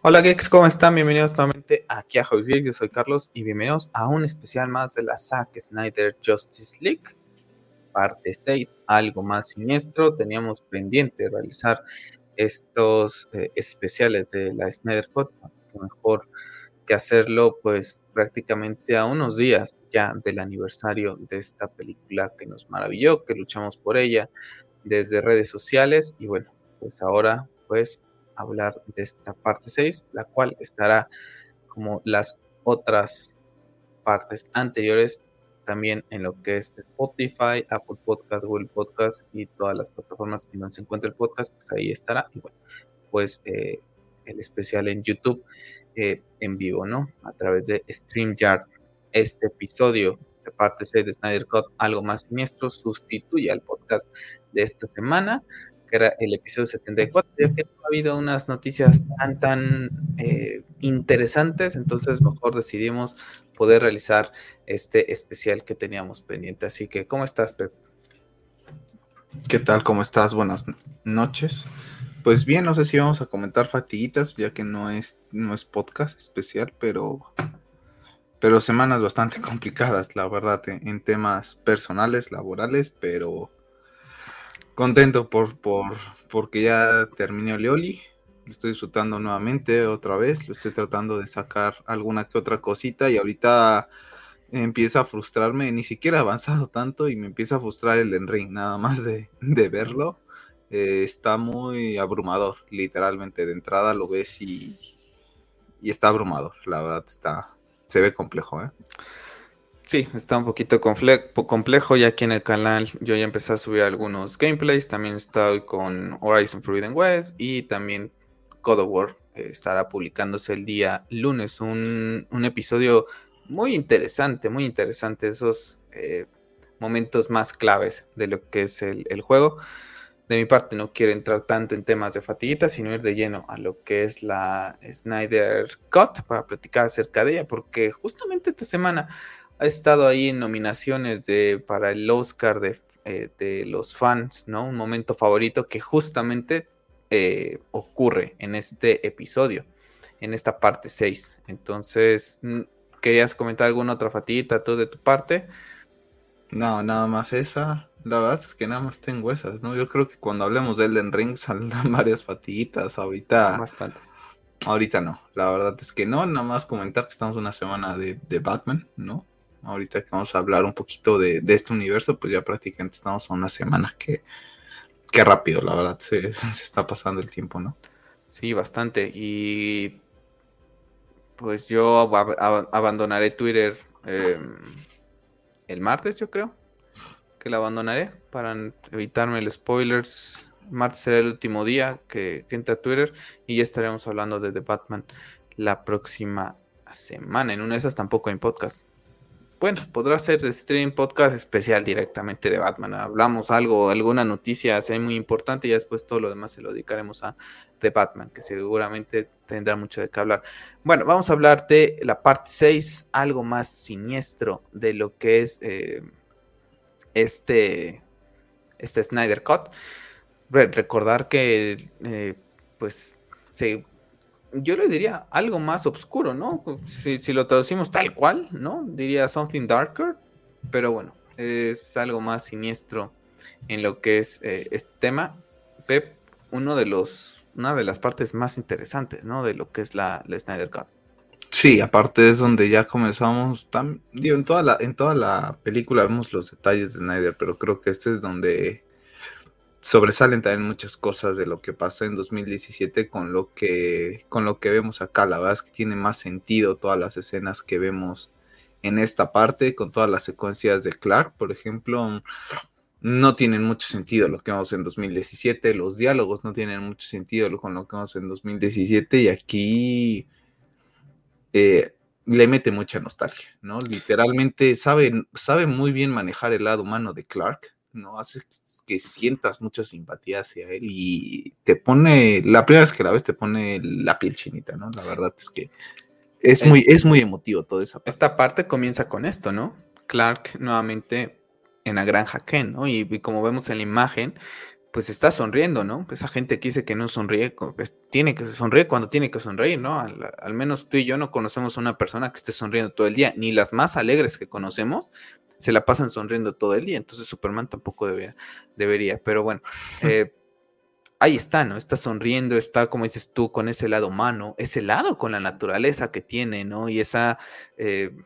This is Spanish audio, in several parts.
Hola geeks, ¿cómo están? Bienvenidos nuevamente aquí a Hobbies Geeks. Yo soy Carlos y bienvenidos a un especial más de la Zack Snyder Justice League, parte 6, algo más siniestro. Teníamos pendiente realizar estos eh, especiales de la Snyder Cut, mejor que hacerlo pues prácticamente a unos días ya del aniversario de esta película que nos maravilló, que luchamos por ella desde redes sociales y bueno, pues ahora pues hablar de esta parte 6, la cual estará como las otras partes anteriores también en lo que es Spotify, Apple Podcast, Google Podcast y todas las plataformas que no se encuentra el podcast, pues ahí estará. Y bueno, pues eh, el especial en YouTube eh, en vivo, ¿no? A través de StreamYard. Este episodio de parte 6 de Snyder Cut, algo más siniestro, sustituye al podcast de esta semana que era el episodio 74, ya que no ha habido unas noticias tan, tan eh, interesantes, entonces mejor decidimos poder realizar este especial que teníamos pendiente. Así que, ¿cómo estás, Pep? ¿Qué tal? ¿Cómo estás? Buenas noches. Pues bien, no sé si vamos a comentar fatiguitas, ya que no es, no es podcast especial, pero, pero semanas bastante complicadas, la verdad, en temas personales, laborales, pero contento por, por, porque ya terminé Leoli. Lo estoy disfrutando nuevamente otra vez. Lo estoy tratando de sacar alguna que otra cosita y ahorita empieza a frustrarme. Ni siquiera he avanzado tanto y me empieza a frustrar el Enring, nada más de, verlo. Eh, está muy abrumador, literalmente. De entrada lo ves y, y está abrumador. La verdad está, se ve complejo, ¿eh? Sí, está un poquito complejo. Ya aquí en el canal yo ya empecé a subir algunos gameplays. También estoy con Horizon Forbidden West y también God of War. Eh, estará publicándose el día lunes. Un, episodio muy interesante, muy interesante. Esos eh, momentos más claves de lo que es el, el, juego. De mi parte no quiero entrar tanto en temas de fatiguita, sino ir de lleno a lo que es la Snyder Cut para platicar acerca de ella. Porque justamente esta semana ha estado ahí en nominaciones de, para el Oscar de, eh, de los fans, ¿no? Un momento favorito que justamente eh, ocurre en este episodio, en esta parte 6. Entonces, ¿querías comentar alguna otra fatita tú de tu parte? No, nada más esa. La verdad es que nada más tengo esas, ¿no? Yo creo que cuando hablemos de Elden Ring saldrán varias fatitas. Ahorita. Bastante. Ahorita no. La verdad es que no. Nada más comentar que estamos una semana de, de Batman, ¿no? Ahorita que vamos a hablar un poquito de, este universo, pues ya prácticamente estamos a una semana que, que rápido, la verdad, se, está pasando el tiempo, ¿no? Sí, bastante. Y pues yo abandonaré Twitter em, el martes, yo creo que la abandonaré para evitarme el spoilers. Martes será el último día que, que entra Twitter y ya estaremos hablando de The Batman la próxima semana. En una de esas tampoco hay podcast bueno, podrá ser stream podcast especial directamente de Batman. Hablamos algo, alguna noticia sea muy importante y después todo lo demás se lo dedicaremos a The Batman, que seguramente tendrá mucho de qué hablar. Bueno, vamos a hablar de la parte 6, algo más siniestro de lo que es eh, este, este Snyder Cut. recordar que eh, pues se yo le diría algo más oscuro, ¿no? Si, lo traducimos tal cual, ¿no? Diría something darker, pero bueno, es algo más siniestro en lo que es eh, este tema. Pep, uno de los, una de las partes más interesantes, ¿no? De lo que es la, la Snyder Cut. Sí, aparte es donde ya comenzamos, digo, en toda la, en toda la película vemos los detalles de Snyder, pero creo que este es donde sobresalen también muchas cosas de lo que pasó en 2017 con lo que con lo que vemos acá. La verdad es que tiene más sentido todas las escenas que vemos en esta parte, con todas las secuencias de Clark, por ejemplo, no tienen mucho sentido lo que vemos en 2017, los diálogos no tienen mucho sentido con lo que vemos en 2017 y aquí eh, le mete mucha nostalgia, ¿no? Literalmente sabe, sabe muy bien manejar el lado humano de Clark ¿no? Hace que sientas mucha simpatía hacia él y te pone, la primera vez que la ves te pone la piel chinita, ¿no? La verdad es que es muy, es muy emotivo todo eso. Esta parte comienza con esto, ¿no? Clark nuevamente en la granja Ken, ¿no? Y, como vemos en la imagen, pues está sonriendo, ¿no? Esa gente que dice que no sonríe, pues, tiene que sonreír cuando tiene que sonreír, ¿no? Al, menos tú y yo no conocemos a una persona que esté sonriendo todo el día, ni las más alegres que conocemos se la pasan sonriendo todo el día, entonces Superman tampoco debería, debería. pero bueno, eh, ahí está, ¿no? Está sonriendo, está, como dices tú, con ese lado humano, ese lado con la naturaleza que tiene, ¿no? Y esa, eh,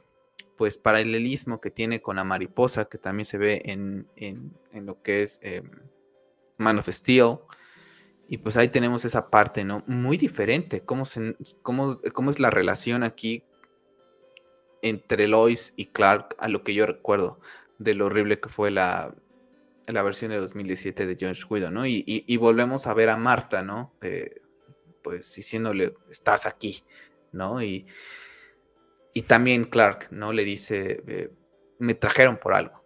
pues, paralelismo que tiene con la mariposa, que también se ve en, en, en lo que es... Em, Man of Steel. Y pues ahí tenemos esa parte, ¿no? Muy diferente. ¿Cómo, se, cómo, cómo es la relación aquí entre Lois y Clark a lo que yo recuerdo de lo horrible que fue la, la versión de 2017 de George Widow, ¿no? Y, volvemos a ver a Marta, ¿no? Eh, pues diciéndole, estás aquí, ¿no? Y, y también Clark, ¿no? Le dice, eh, me trajeron por algo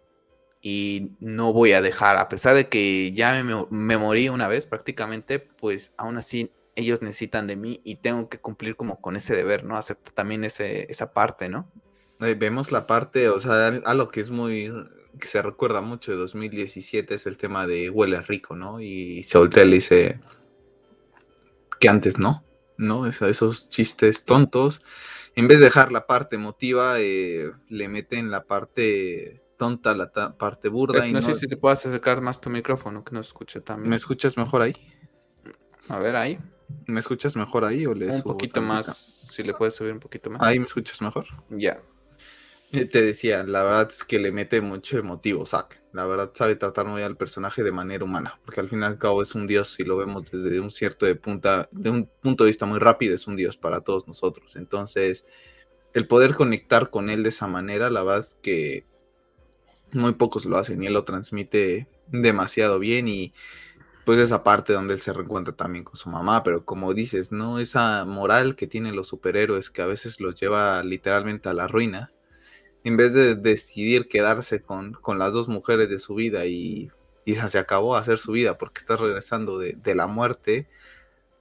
y no voy a dejar, a pesar de que ya me, morí una vez prácticamente, pues aún así ellos necesitan de mí y tengo que cumplir como con ese deber, ¿no? Acepto también ese, esa parte, ¿no? Vemos la parte, o sea, algo que es muy, que se recuerda mucho de 2017 es el tema de huele rico, ¿no? Y Soltel dice que antes no, ¿no? esos chistes tontos, en vez de dejar la parte emotiva, eh, le meten la parte tonta, la parte burda. Eh, y no, sé si te puedes acercar más tu micrófono, que no escuche también. ¿Me escuchas mejor ahí? A ver, ahí. ¿Me escuchas mejor ahí o le Un poquito más, si le puedes subir un poquito más. Ahí me escuchas mejor. Ya. Eh, te decía, la verdad es que le mete mucho emotivo, Zack. La verdad sabe tratar muy al personaje de manera humana, porque al fin y al cabo es un dios, si lo vemos desde un cierto de punta, de un punto de vista muy rápido, es un dios para todos nosotros. Entonces, el poder conectar con él de esa manera, la verdad es que muy pocos lo hacen y él lo transmite demasiado bien y pues esa parte donde él se reencuentra también con su mamá, pero como dices, ¿no? Esa moral que tienen los superhéroes que a veces los lleva literalmente a la ruina, en vez de decidir quedarse con, con las dos mujeres de su vida y, y se acabó a hacer su vida porque está regresando de, de la muerte,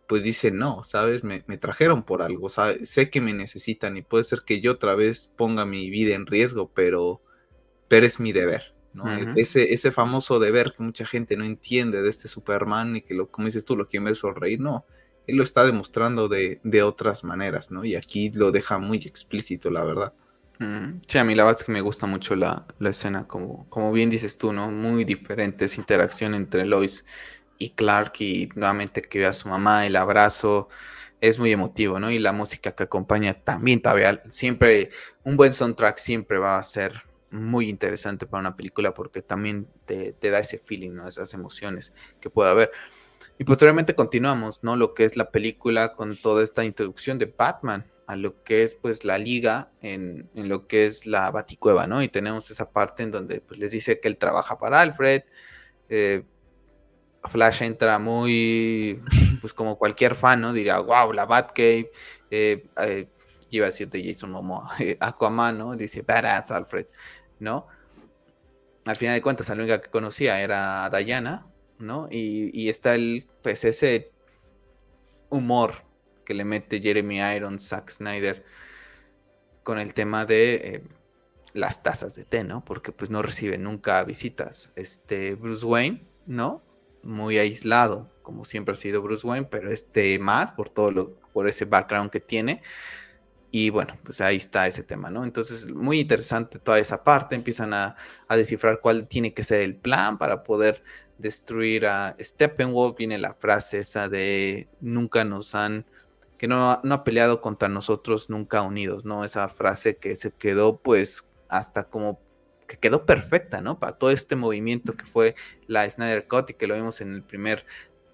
pues dice, no, ¿sabes? Me, me trajeron por algo, sé que me necesitan y puede ser que yo otra vez ponga mi vida en riesgo, pero pero es mi deber, ¿no? ese, ese famoso deber que mucha gente no entiende de este Superman y que, lo, como dices tú, lo quiere ver sonreír, no, él lo está demostrando de, de, otras maneras, ¿no? Y aquí lo deja muy explícito, la verdad. Sí, a mí la verdad es que me gusta mucho la, la, escena, como, como bien dices tú, ¿no? Muy diferentes interacción entre Lois y Clark y nuevamente que ve a su mamá, el abrazo, es muy emotivo, ¿no? Y la música que acompaña también todavía, siempre, un buen soundtrack siempre va a ser muy interesante para una película porque también te, da ese feeling, ¿no? Esas emociones que puede haber. Y posteriormente continuamos, ¿no? Lo que es la película con toda esta introducción de Batman a lo que es pues la liga en, lo que es la baticueva, ¿no? Y tenemos esa parte en donde pues les dice que él trabaja para Alfred. Eh, Flash entra muy, pues como cualquier fan, ¿no? Diría, wow, la Batcave. Eh, eh, iba a decir de Jason Momoa, Aquaman, ¿no? Dice, badass Alfred. ¿no? Al final de cuentas, la única que conocía era Diana, ¿no? Y, está el, pues ese humor que le mete Jeremy Irons, Zack Snyder, con el tema de eh, las tazas de té, ¿no? Porque pues no recibe nunca visitas. Este Bruce Wayne, ¿no? Muy aislado, como siempre ha sido Bruce Wayne, pero este más por todo lo, por ese background que tiene. Y bueno, pues ahí está ese tema, ¿no? Entonces, muy interesante toda esa parte. Empiezan a, descifrar cuál tiene que ser el plan para poder destruir a Steppenwolf. Viene la frase esa de nunca nos han, que no, no ha peleado contra nosotros, nunca unidos, ¿no? Esa frase que se quedó pues hasta como que quedó perfecta, ¿no? Para todo este movimiento que fue la Snyder Cut y que lo vimos en el primer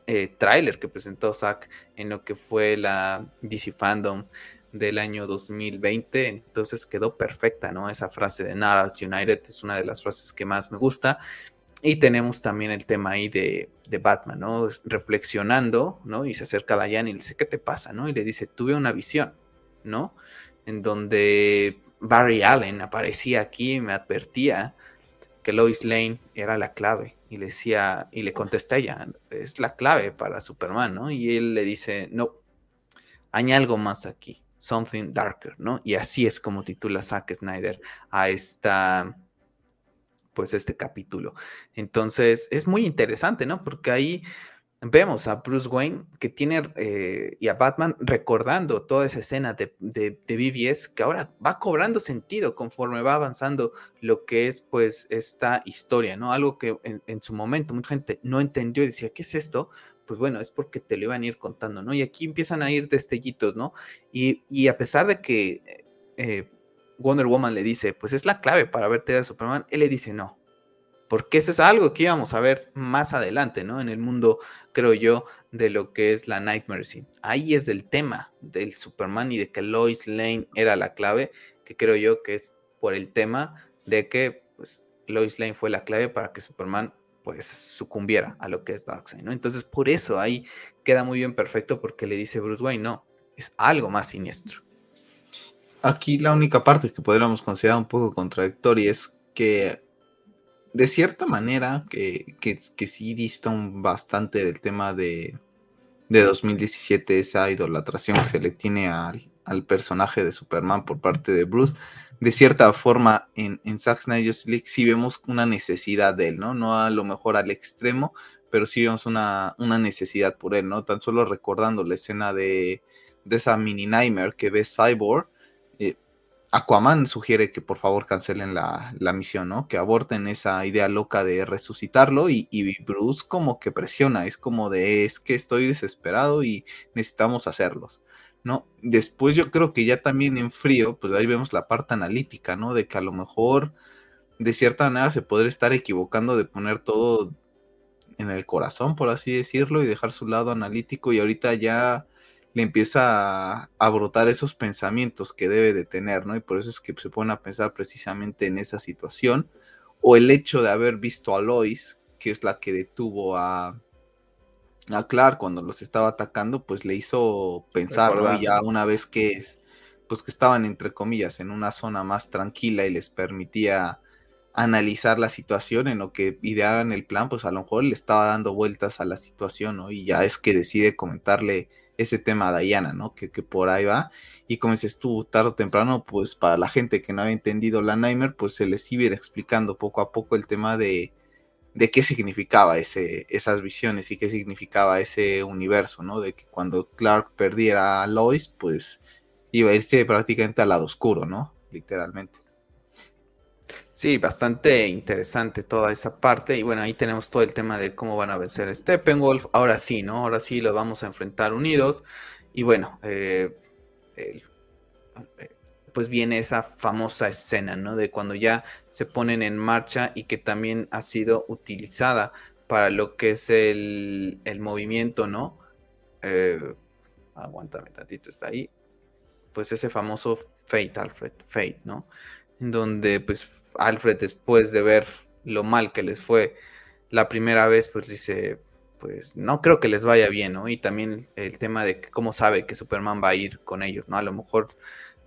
eh, tráiler que presentó Zack en lo que fue la DC Fandom del año 2020, entonces quedó perfecta, ¿no? Esa frase de Naras United es una de las frases que más me gusta. Y tenemos también el tema ahí de, Batman, ¿no? Reflexionando, ¿no? Y se acerca a Diane y le dice, ¿qué te pasa, no? Y le dice, tuve una visión, ¿no? En donde Barry Allen aparecía aquí y me advertía que Lois Lane era la clave. Y le decía, y le contesta ella, es la clave para Superman, ¿no? Y él le dice, no, hay algo más aquí. Something Darker, ¿no? Y así es como titula Zack Snyder a esta pues este capítulo. Entonces es muy interesante, ¿no? Porque ahí vemos a Bruce Wayne que tiene eh, y a Batman recordando toda esa escena de, de, BBS que ahora va cobrando sentido conforme va avanzando lo que es pues esta historia, ¿no? Algo que en, su momento mucha gente no entendió y decía, ¿qué es esto? Pues bueno, es porque te lo iban a ir contando, ¿no? Y aquí empiezan a ir destellitos, ¿no? Y, a pesar de que eh, Wonder Woman le dice, pues es la clave para verte a Superman, él le dice no, porque eso es algo que íbamos a ver más adelante, ¿no? En el mundo, creo yo, de lo que es la Nightmare Scene. Ahí es el tema del Superman y de que Lois Lane era la clave, que creo yo que es por el tema de que pues, Lois Lane fue la clave para que Superman pues sucumbiera a lo que es Darkseid, ¿no? Entonces, por eso ahí queda muy bien perfecto porque le dice Bruce Wayne, no, es algo más siniestro. Aquí la única parte que podríamos considerar un poco contradictoria es que de cierta manera, que, que, sí dista un bastante del tema de, de 2017, esa idolatración que se le tiene al, al, personaje de Superman por parte de Bruce. De cierta forma, en, en Zack Snyder's League sí vemos una necesidad de él, ¿no? No a lo mejor al extremo, pero sí vemos una, una necesidad por él, ¿no? Tan solo recordando la escena de, de esa mini Nightmare que ve Cyborg, Aquaman sugiere que por favor cancelen la, misión, ¿no? Que aborten esa idea loca de resucitarlo y, Bruce como que presiona, es como de, es que estoy desesperado y necesitamos hacerlos, ¿no? Después yo creo que ya también en frío, pues ahí vemos la parte analítica, ¿no? De que a lo mejor de cierta manera se podría estar equivocando de poner todo en el corazón, por así decirlo, y dejar su lado analítico y ahorita ya le empieza a, brotar esos pensamientos que debe de tener, ¿no? Y por eso es que se pone a pensar precisamente en esa situación, o el hecho de haber visto a Lois, que es la que detuvo a, a Clark cuando los estaba atacando, pues le hizo pensar, ¿no? ya una vez que pues que estaban entre comillas en una zona más tranquila y les permitía analizar la situación en lo que idearan el plan, pues a lo mejor le estaba dando vueltas a la situación, ¿no? Y ya es que decide comentarle ese tema Diana, ¿no? Que, por ahí va. Y como dices tú, tarde o temprano, pues para la gente que no había entendido la Nightmare, pues se les iba explicando poco a poco el tema de, de qué significaba ese, esas visiones y qué significaba ese universo, ¿no? De que cuando Clark perdiera a Lois, pues iba a irse prácticamente al lado oscuro, ¿no? Literalmente. Sí, bastante interesante toda esa parte. Y bueno, ahí tenemos todo el tema de cómo van a vencer Steppenwolf. Ahora sí, ¿no? Ahora sí los vamos a enfrentar unidos. Y bueno, eh, eh, pues viene esa famosa escena, ¿no? De cuando ya se ponen en marcha y que también ha sido utilizada para lo que es el, el movimiento, ¿no? Eh, aguántame tantito, está ahí. Pues ese famoso Fate, Alfred, Fate, ¿no? Donde pues Alfred después de ver lo mal que les fue la primera vez, pues dice, pues no creo que les vaya bien, ¿no? Y también el tema de cómo sabe que Superman va a ir con ellos, ¿no? A lo mejor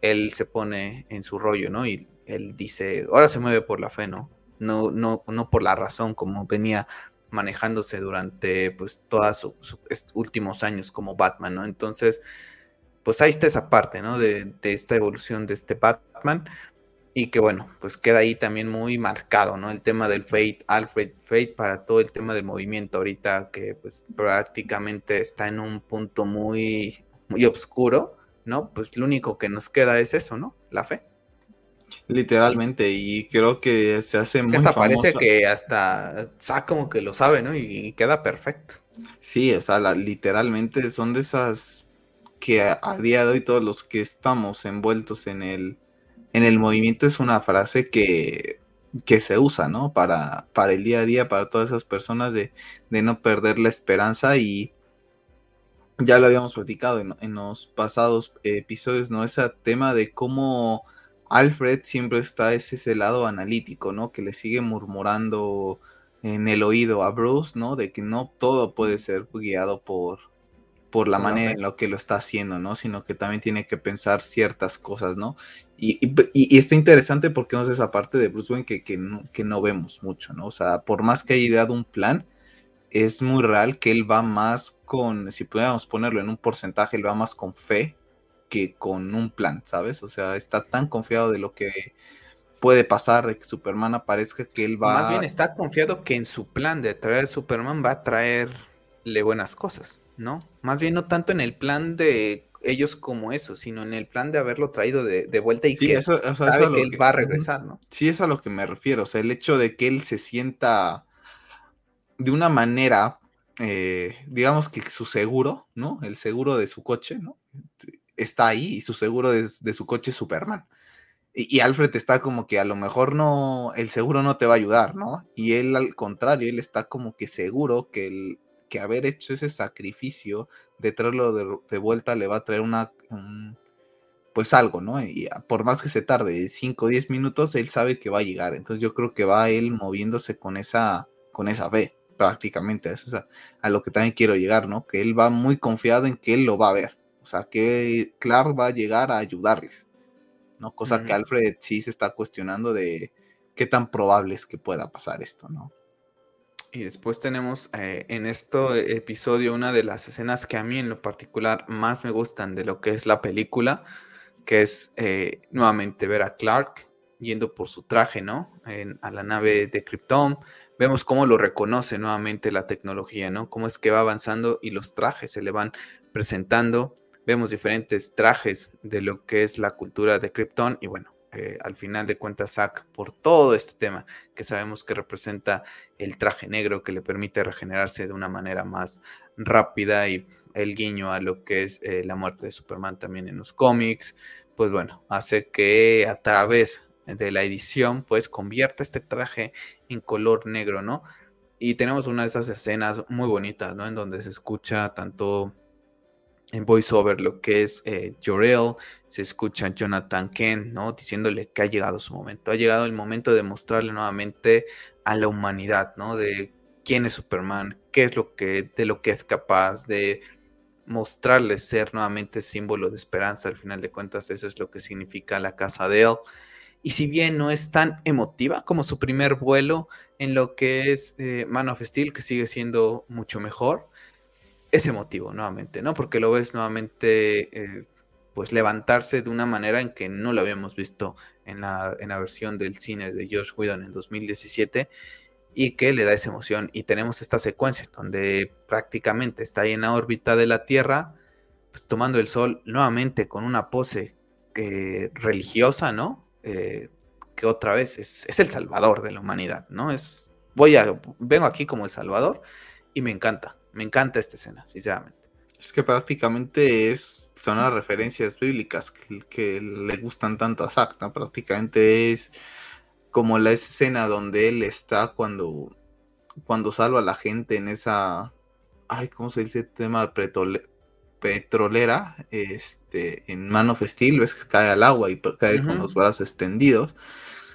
él se pone en su rollo, ¿no? Y él dice, ahora se mueve por la fe, ¿no? No, no, no por la razón como venía manejándose durante pues todos sus últimos años como Batman, ¿no? Entonces, pues ahí está esa parte, ¿no? De, de esta evolución de este Batman y que bueno, pues queda ahí también muy marcado, ¿no? El tema del Fate, Alfred Fate para todo el tema del movimiento ahorita que pues prácticamente está en un punto muy, muy oscuro, ¿no? Pues lo único que nos queda es eso, ¿no? La fe. Literalmente, y creo que se hace muy hasta parece que hasta Sa como que lo sabe, ¿no? Y, queda perfecto. Sí, o sea, literalmente son de esas que a día de hoy todos los que estamos envueltos en el en el movimiento es una frase que, se usa, ¿no? Para, para el día a día, para todas esas personas de, no perder la esperanza y ya lo habíamos platicado en, los pasados episodios, ¿no? Ese tema de cómo Alfred siempre está ese, ese lado analítico, ¿no? Que le sigue murmurando en el oído a Bruce, ¿no? De que no todo puede ser guiado por, por la manera en la que lo está haciendo, ¿no? Sino que también tiene que pensar ciertas cosas, ¿no? Y, está interesante porque no es esa parte de Bruce Wayne que, que, no, vemos mucho, ¿no? O sea, por más que haya ideado un plan, es muy real que él va más con, si pudiéramos ponerlo en un porcentaje, él va más con fe que con un plan, ¿sabes? O sea, está tan confiado de lo que puede pasar de que Superman aparezca, que él va... Más bien está confiado que en su plan de traer Superman va a traerle buenas cosas, ¿no? Más bien no tanto en el plan de ellos como eso, sino en el plan de haberlo traído de, vuelta y que eso, sabe que él va a regresar, ¿no? Sí, es a lo que me refiero, o sea, el hecho de que él se sienta de una manera, eh, digamos que su seguro, ¿no? El seguro de su coche, ¿no? Está ahí y su seguro de, su coche es Superman. Y, Alfred está como que a lo mejor no, el seguro no te va a ayudar, ¿no? Y él al contrario, él está como que seguro que, el, que haber hecho ese sacrificio de traerlo de, vuelta le va a traer una, pues algo, ¿no? Y por más que se tarde 5 o 10 minutos, él sabe que va a llegar. Entonces yo creo que va él moviéndose con esa, con esa fe, prácticamente. Eso es a, lo que también quiero llegar, ¿no? Que él va muy confiado en que él lo va a ver. O sea, que Clark va a llegar a ayudarles, ¿no? Cosa que Alfred sí se está cuestionando de qué tan probable es que pueda pasar esto, ¿no? Y después tenemos eh, en este episodio una de las escenas que a mí en lo particular más me gustan de lo que es la película, que es eh, nuevamente ver a Clark yendo por su traje, ¿no? a la nave de Krypton. Vemos cómo lo reconoce nuevamente la tecnología, ¿no? Cómo es que va avanzando y los trajes se le van presentando. Vemos diferentes trajes de lo que es la cultura de Krypton y bueno, eh, al final de cuentas Zack por todo este tema que sabemos que representa el traje negro que le permite regenerarse de una manera más rápida y el guiño a lo que es eh, la muerte de Superman también en los cómics, pues bueno, hace que a través de la edición pues convierta este traje en color negro, ¿no? Y tenemos una de esas escenas muy bonitas, ¿no? En donde se escucha tanto en voiceover lo que es eh, se escucha Jonathan Kent, ¿no? Diciéndole que ha llegado su momento, ha llegado el momento de mostrarle nuevamente a la humanidad, ¿no? De quién es Superman, qué es lo que, de lo que es capaz, de mostrarle ser nuevamente símbolo de esperanza, al final de cuentas eso es lo que significa la casa de él. Y si bien no es tan emotiva como su primer vuelo en lo que es eh, Man of Steel, que sigue siendo mucho mejor, es emotivo nuevamente, ¿no? Porque lo ves nuevamente, eh, pues levantarse de una manera en que no lo habíamos visto en la, en la versión del cine de Josh Whedon en 2017 y que le da esa emoción. Y tenemos esta secuencia donde prácticamente está ahí en la órbita de la Tierra, pues tomando el sol nuevamente con una pose eh, religiosa, ¿no? Eh, que otra vez es, es, el salvador de la humanidad, ¿no? Es, voy a, vengo aquí como el salvador y me encanta. Me encanta esta escena, sinceramente. Es que prácticamente es, son las referencias bíblicas que, le gustan tanto a Zack, ¿no? Prácticamente es como la escena donde él está cuando, cuando salva a la gente en esa, ay, ¿cómo se dice? Tema petrolera, este, en Man of Steel, ves que cae al agua y cae con los brazos extendidos.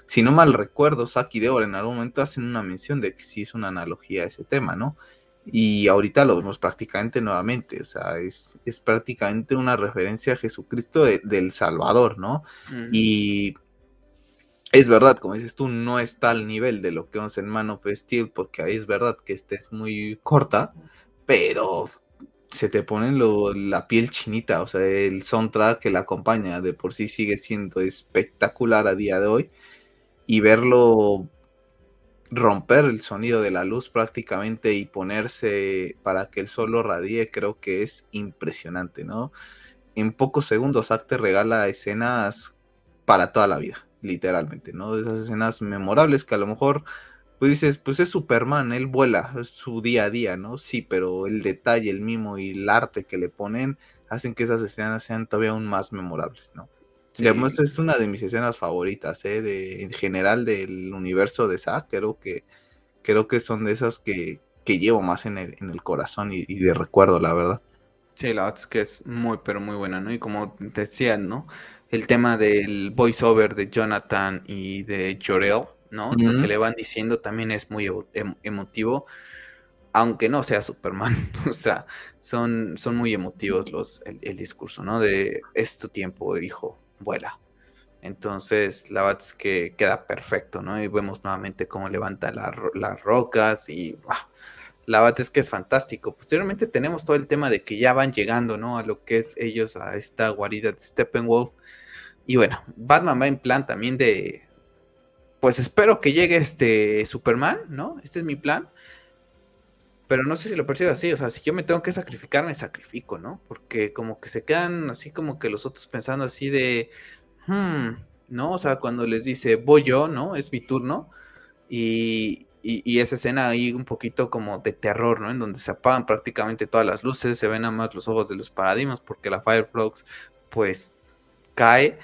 Si no mal recuerdo, Zack y Deborah en algún momento hacen una mención de que sí es una analogía a ese tema, ¿no? Y ahorita lo vemos prácticamente nuevamente, o sea, es, prácticamente una referencia a Jesucristo del Salvador, ¿no? Y es verdad, como dices tú, no está al nivel de lo que vemos en Man of Steel, porque ahí es verdad que esta es muy corta, pero se te pone la piel chinita, o sea, el soundtrack que la acompaña de por sí sigue siendo espectacular a día de hoy, y verlo romper el sonido de la luz prácticamente y ponerse para que el sol lo radie, creo que es impresionante, ¿no? En pocos segundos Zack te regala escenas para toda la vida, literalmente, ¿no? Esas escenas memorables que a lo mejor, pues dices, pues es Superman, él vuela, es su día a día, ¿no? Sí, pero el detalle, el mimo y el arte que le ponen hacen que esas escenas sean todavía aún más memorables, ¿no? Además, es una de mis escenas favoritas, ¿eh? de, en general del universo de Zack. Creo que, creo que son de esas que, llevo más en el, en el corazón y, de recuerdo, la verdad. Sí, la verdad es que es muy, pero muy buena, ¿no? Y como decían, ¿no? El tema del voiceover de Jonathan y de Jorel, ¿no? Lo que le van diciendo también es muy em, emotivo, aunque no sea Superman. o sea, son, son muy emotivos los, el, el discurso, ¿no? De es tu tiempo, hijo, vuela. Entonces, la verdad es que queda perfecto, ¿no? Y vemos nuevamente cómo levanta las rocas y la verdad es que es fantástico. Posteriormente tenemos todo el tema de que ya van llegando, ¿no? A lo que es ellos, a esta guarida de Steppenwolf. Y bueno, Batman va en plan también de, pues espero que llegue este Superman, ¿no? Este es mi plan. Pero no sé si lo percibo así, o sea, si yo me tengo que sacrificar, me sacrifico, ¿no? Porque como que se quedan así como que los otros pensando así de, hmm, ¿no? O sea, cuando les dice, voy yo, ¿no? Es mi turno. Y, y, esa escena ahí un poquito como de terror, ¿no? En donde se apagan prácticamente todas las luces, se ven nada más los ojos de los paradigmas porque la Fireflux pues cae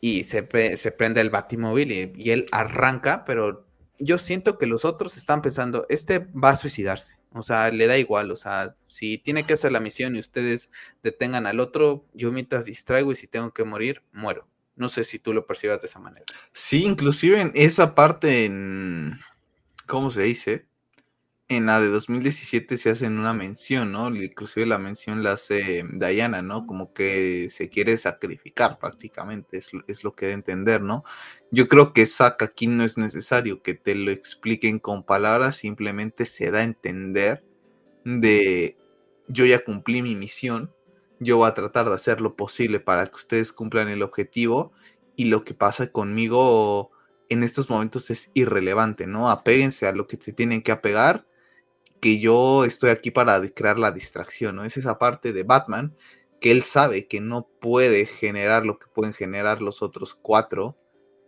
y se, se prende el batimóvil y, él arranca, pero yo siento que los otros están pensando, este va a suicidarse, o sea, le da igual, o sea, si tiene que hacer la misión y ustedes detengan al otro, yo mientras distraigo y si tengo que morir, muero. No sé si tú lo percibas de esa manera. Sí, inclusive en esa parte en ¿cómo se dice? En la de 2017 se hace una mención, ¿no? Inclusive la mención la hace Diana, ¿no? Como que se quiere sacrificar prácticamente, es, lo que de entender, ¿no? Yo creo que Zack aquí no es necesario que te lo expliquen con palabras, simplemente se da a entender de yo ya cumplí mi misión, yo voy a tratar de hacer lo posible para que ustedes cumplan el objetivo y lo que pasa conmigo en estos momentos es irrelevante, ¿no? Apéguense a lo que se tienen que apegar, que yo estoy aquí para crear la distracción, ¿no? Es esa parte de Batman que él sabe que no puede generar lo que pueden generar los otros cuatro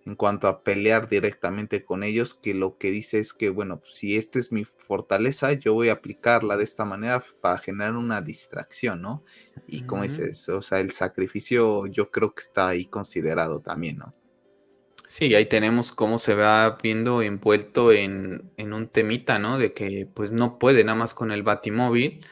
en cuanto a pelear directamente con ellos, que lo que dice es que, bueno, pues, si esta es mi fortaleza, yo voy a aplicarla de esta manera para generar una distracción, ¿no? Y como dices, o sea, el sacrificio yo creo que está ahí considerado también, ¿no? Sí, ahí tenemos cómo se va viendo envuelto en, un temita, ¿no? De que pues no puede nada más con el batimóvil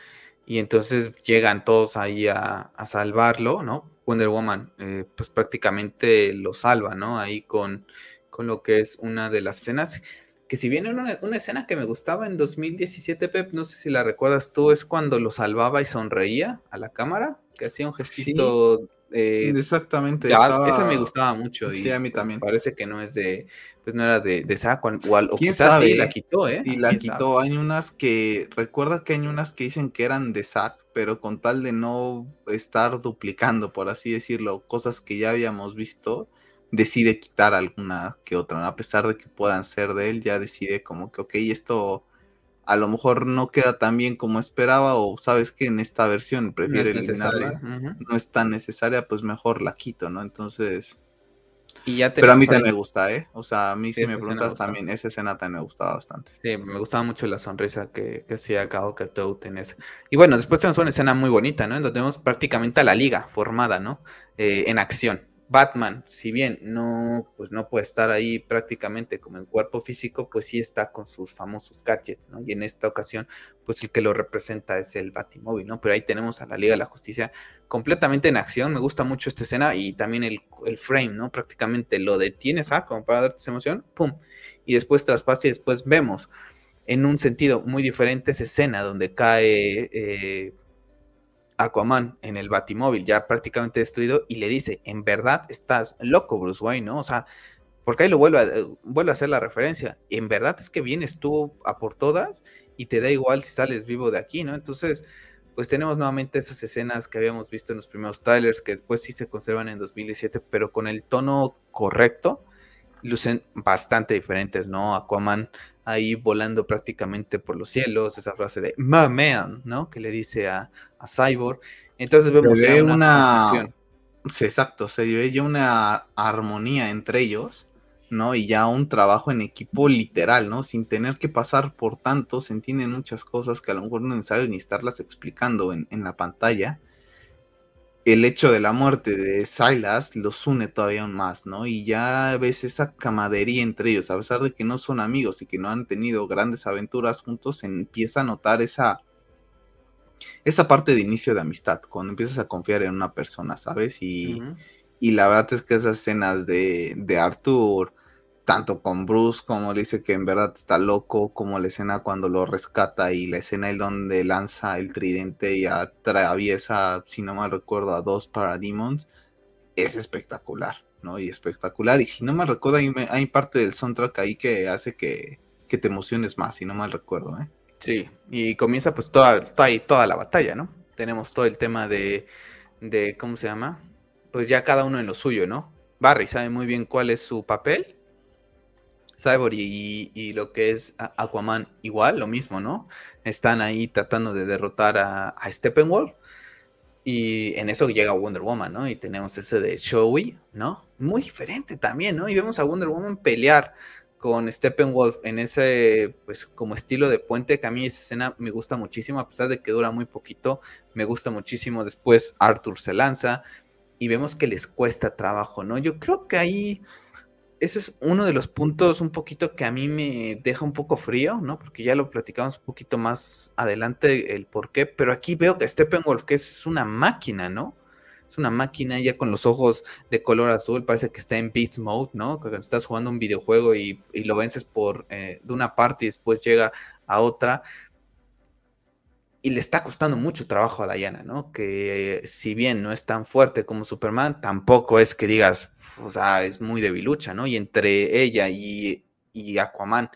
y entonces llegan todos ahí a, salvarlo, ¿no? Wonder Woman eh, pues prácticamente lo salva, ¿no? Ahí con, con lo que es una de las escenas, que si bien era una, escena que me gustaba en 2017, Pep, no sé si la recuerdas tú, es cuando lo salvaba y sonreía a la cámara, que hacía un gestito eh, Exactamente. Esa me gustaba mucho. Y a mí también. Parece que no es de, pues no era de, de Saco, o, quizás sí la quitó, ¿eh? Y la quitó. Hay unas que, recuerda que hay unas que dicen que eran de Zack, pero con tal de no estar duplicando, por así decirlo, cosas que ya habíamos visto, decide quitar alguna que otra, a pesar de que puedan ser de él, ya decide como que, ok, esto a lo mejor no queda tan bien como esperaba o sabes que en esta versión prefiere no es no es tan necesaria, pues mejor la quito, ¿no? Entonces... Y ya Pero a mí también me gusta, ¿eh? O sea, a mí si me preguntas también, esa escena también me gustaba bastante. Sí, me gustaba mucho la sonrisa que, que hacía Gal Gadot en esa. Y bueno, después tenemos una escena muy bonita, ¿no? En donde tenemos prácticamente a la liga formada, ¿no? Eh, en acción. Batman, si bien no, pues no puede estar ahí prácticamente como en cuerpo físico, pues sí está con sus famosos gadgets, ¿no? Y en esta ocasión, pues el que lo representa es el Batimóvil, ¿no? Pero ahí tenemos a la Liga de la Justicia completamente en acción. Me gusta mucho esta escena y también el, frame, ¿no? Prácticamente lo detienes, ¿ah? Como para darte esa emoción, ¡pum! Y después traspasa y después vemos en un sentido muy diferente esa escena donde cae. Eh, Aquaman en el Batimóvil ya prácticamente destruido y le dice, en verdad estás loco Bruce Wayne, ¿no? O sea, porque ahí lo vuelve a, vuelve a hacer la referencia, en verdad es que vienes tú a por todas y te da igual si sales vivo de aquí, ¿no? Entonces, pues tenemos nuevamente esas escenas que habíamos visto en los primeros trailers, que después sí se conservan en 2017, pero con el tono correcto, lucen bastante diferentes, ¿no? Aquaman ahí volando prácticamente por los cielos, esa frase de my man, ¿no? Que le dice a, Cyborg. Entonces vemos se una, sí, exacto, se ve ya una armonía entre ellos, ¿no? Y ya un trabajo en equipo literal, ¿no? Sin tener que pasar por tanto, se entienden muchas cosas que a lo mejor no es necesario ni estarlas explicando en, en la pantalla el hecho de la muerte de Silas los une todavía aún más, ¿no? Y ya ves esa camadería entre ellos, a pesar de que no son amigos y que no han tenido grandes aventuras juntos, se empieza a notar esa, esa parte de inicio de amistad, cuando empiezas a confiar en una persona, ¿sabes? Y, y la verdad es que esas escenas de, de Arthur, tanto con Bruce como le dice que en verdad está loco, como la escena cuando lo rescata y la escena en donde lanza el tridente y atraviesa, si no mal recuerdo, a dos Parademons, es espectacular, ¿no? Y espectacular. Y si no mal recuerdo, hay, parte del soundtrack ahí que hace que, te emociones más, si no mal recuerdo, ¿eh? Sí, y comienza pues toda, toda, toda la batalla, ¿no? Tenemos todo el tema de, de, ¿cómo se llama? Pues ya cada uno en lo suyo, ¿no? Barry sabe muy bien cuál es su papel Cyborg y, lo que es Aquaman igual, lo mismo, ¿no? Están ahí tratando de derrotar a, a Steppenwolf. Y en eso llega Wonder Woman, ¿no? Y tenemos ese de Showy, ¿no? Muy diferente también, ¿no? Y vemos a Wonder Woman pelear con Steppenwolf en ese, pues, como estilo de puente, que a mí esa escena me gusta muchísimo, a pesar de que dura muy poquito, me gusta muchísimo. Después Arthur se lanza y vemos que les cuesta trabajo, ¿no? Yo creo que ahí ese es uno de los puntos un poquito que a mí me deja un poco frío, ¿no? Porque ya lo platicamos un poquito más adelante el por qué, pero aquí veo que Steppenwolf, que es una máquina, ¿no? Es una máquina ya con los ojos de color azul, parece que está en Beats Mode, ¿no? Cuando estás jugando un videojuego y, lo vences por eh, de una parte y después llega a otra. Y le está costando mucho trabajo a Diana, ¿no? Que si bien no es tan fuerte como Superman, tampoco es que digas, o sea, es muy debilucha, ¿no? Y entre ella y, Aquaman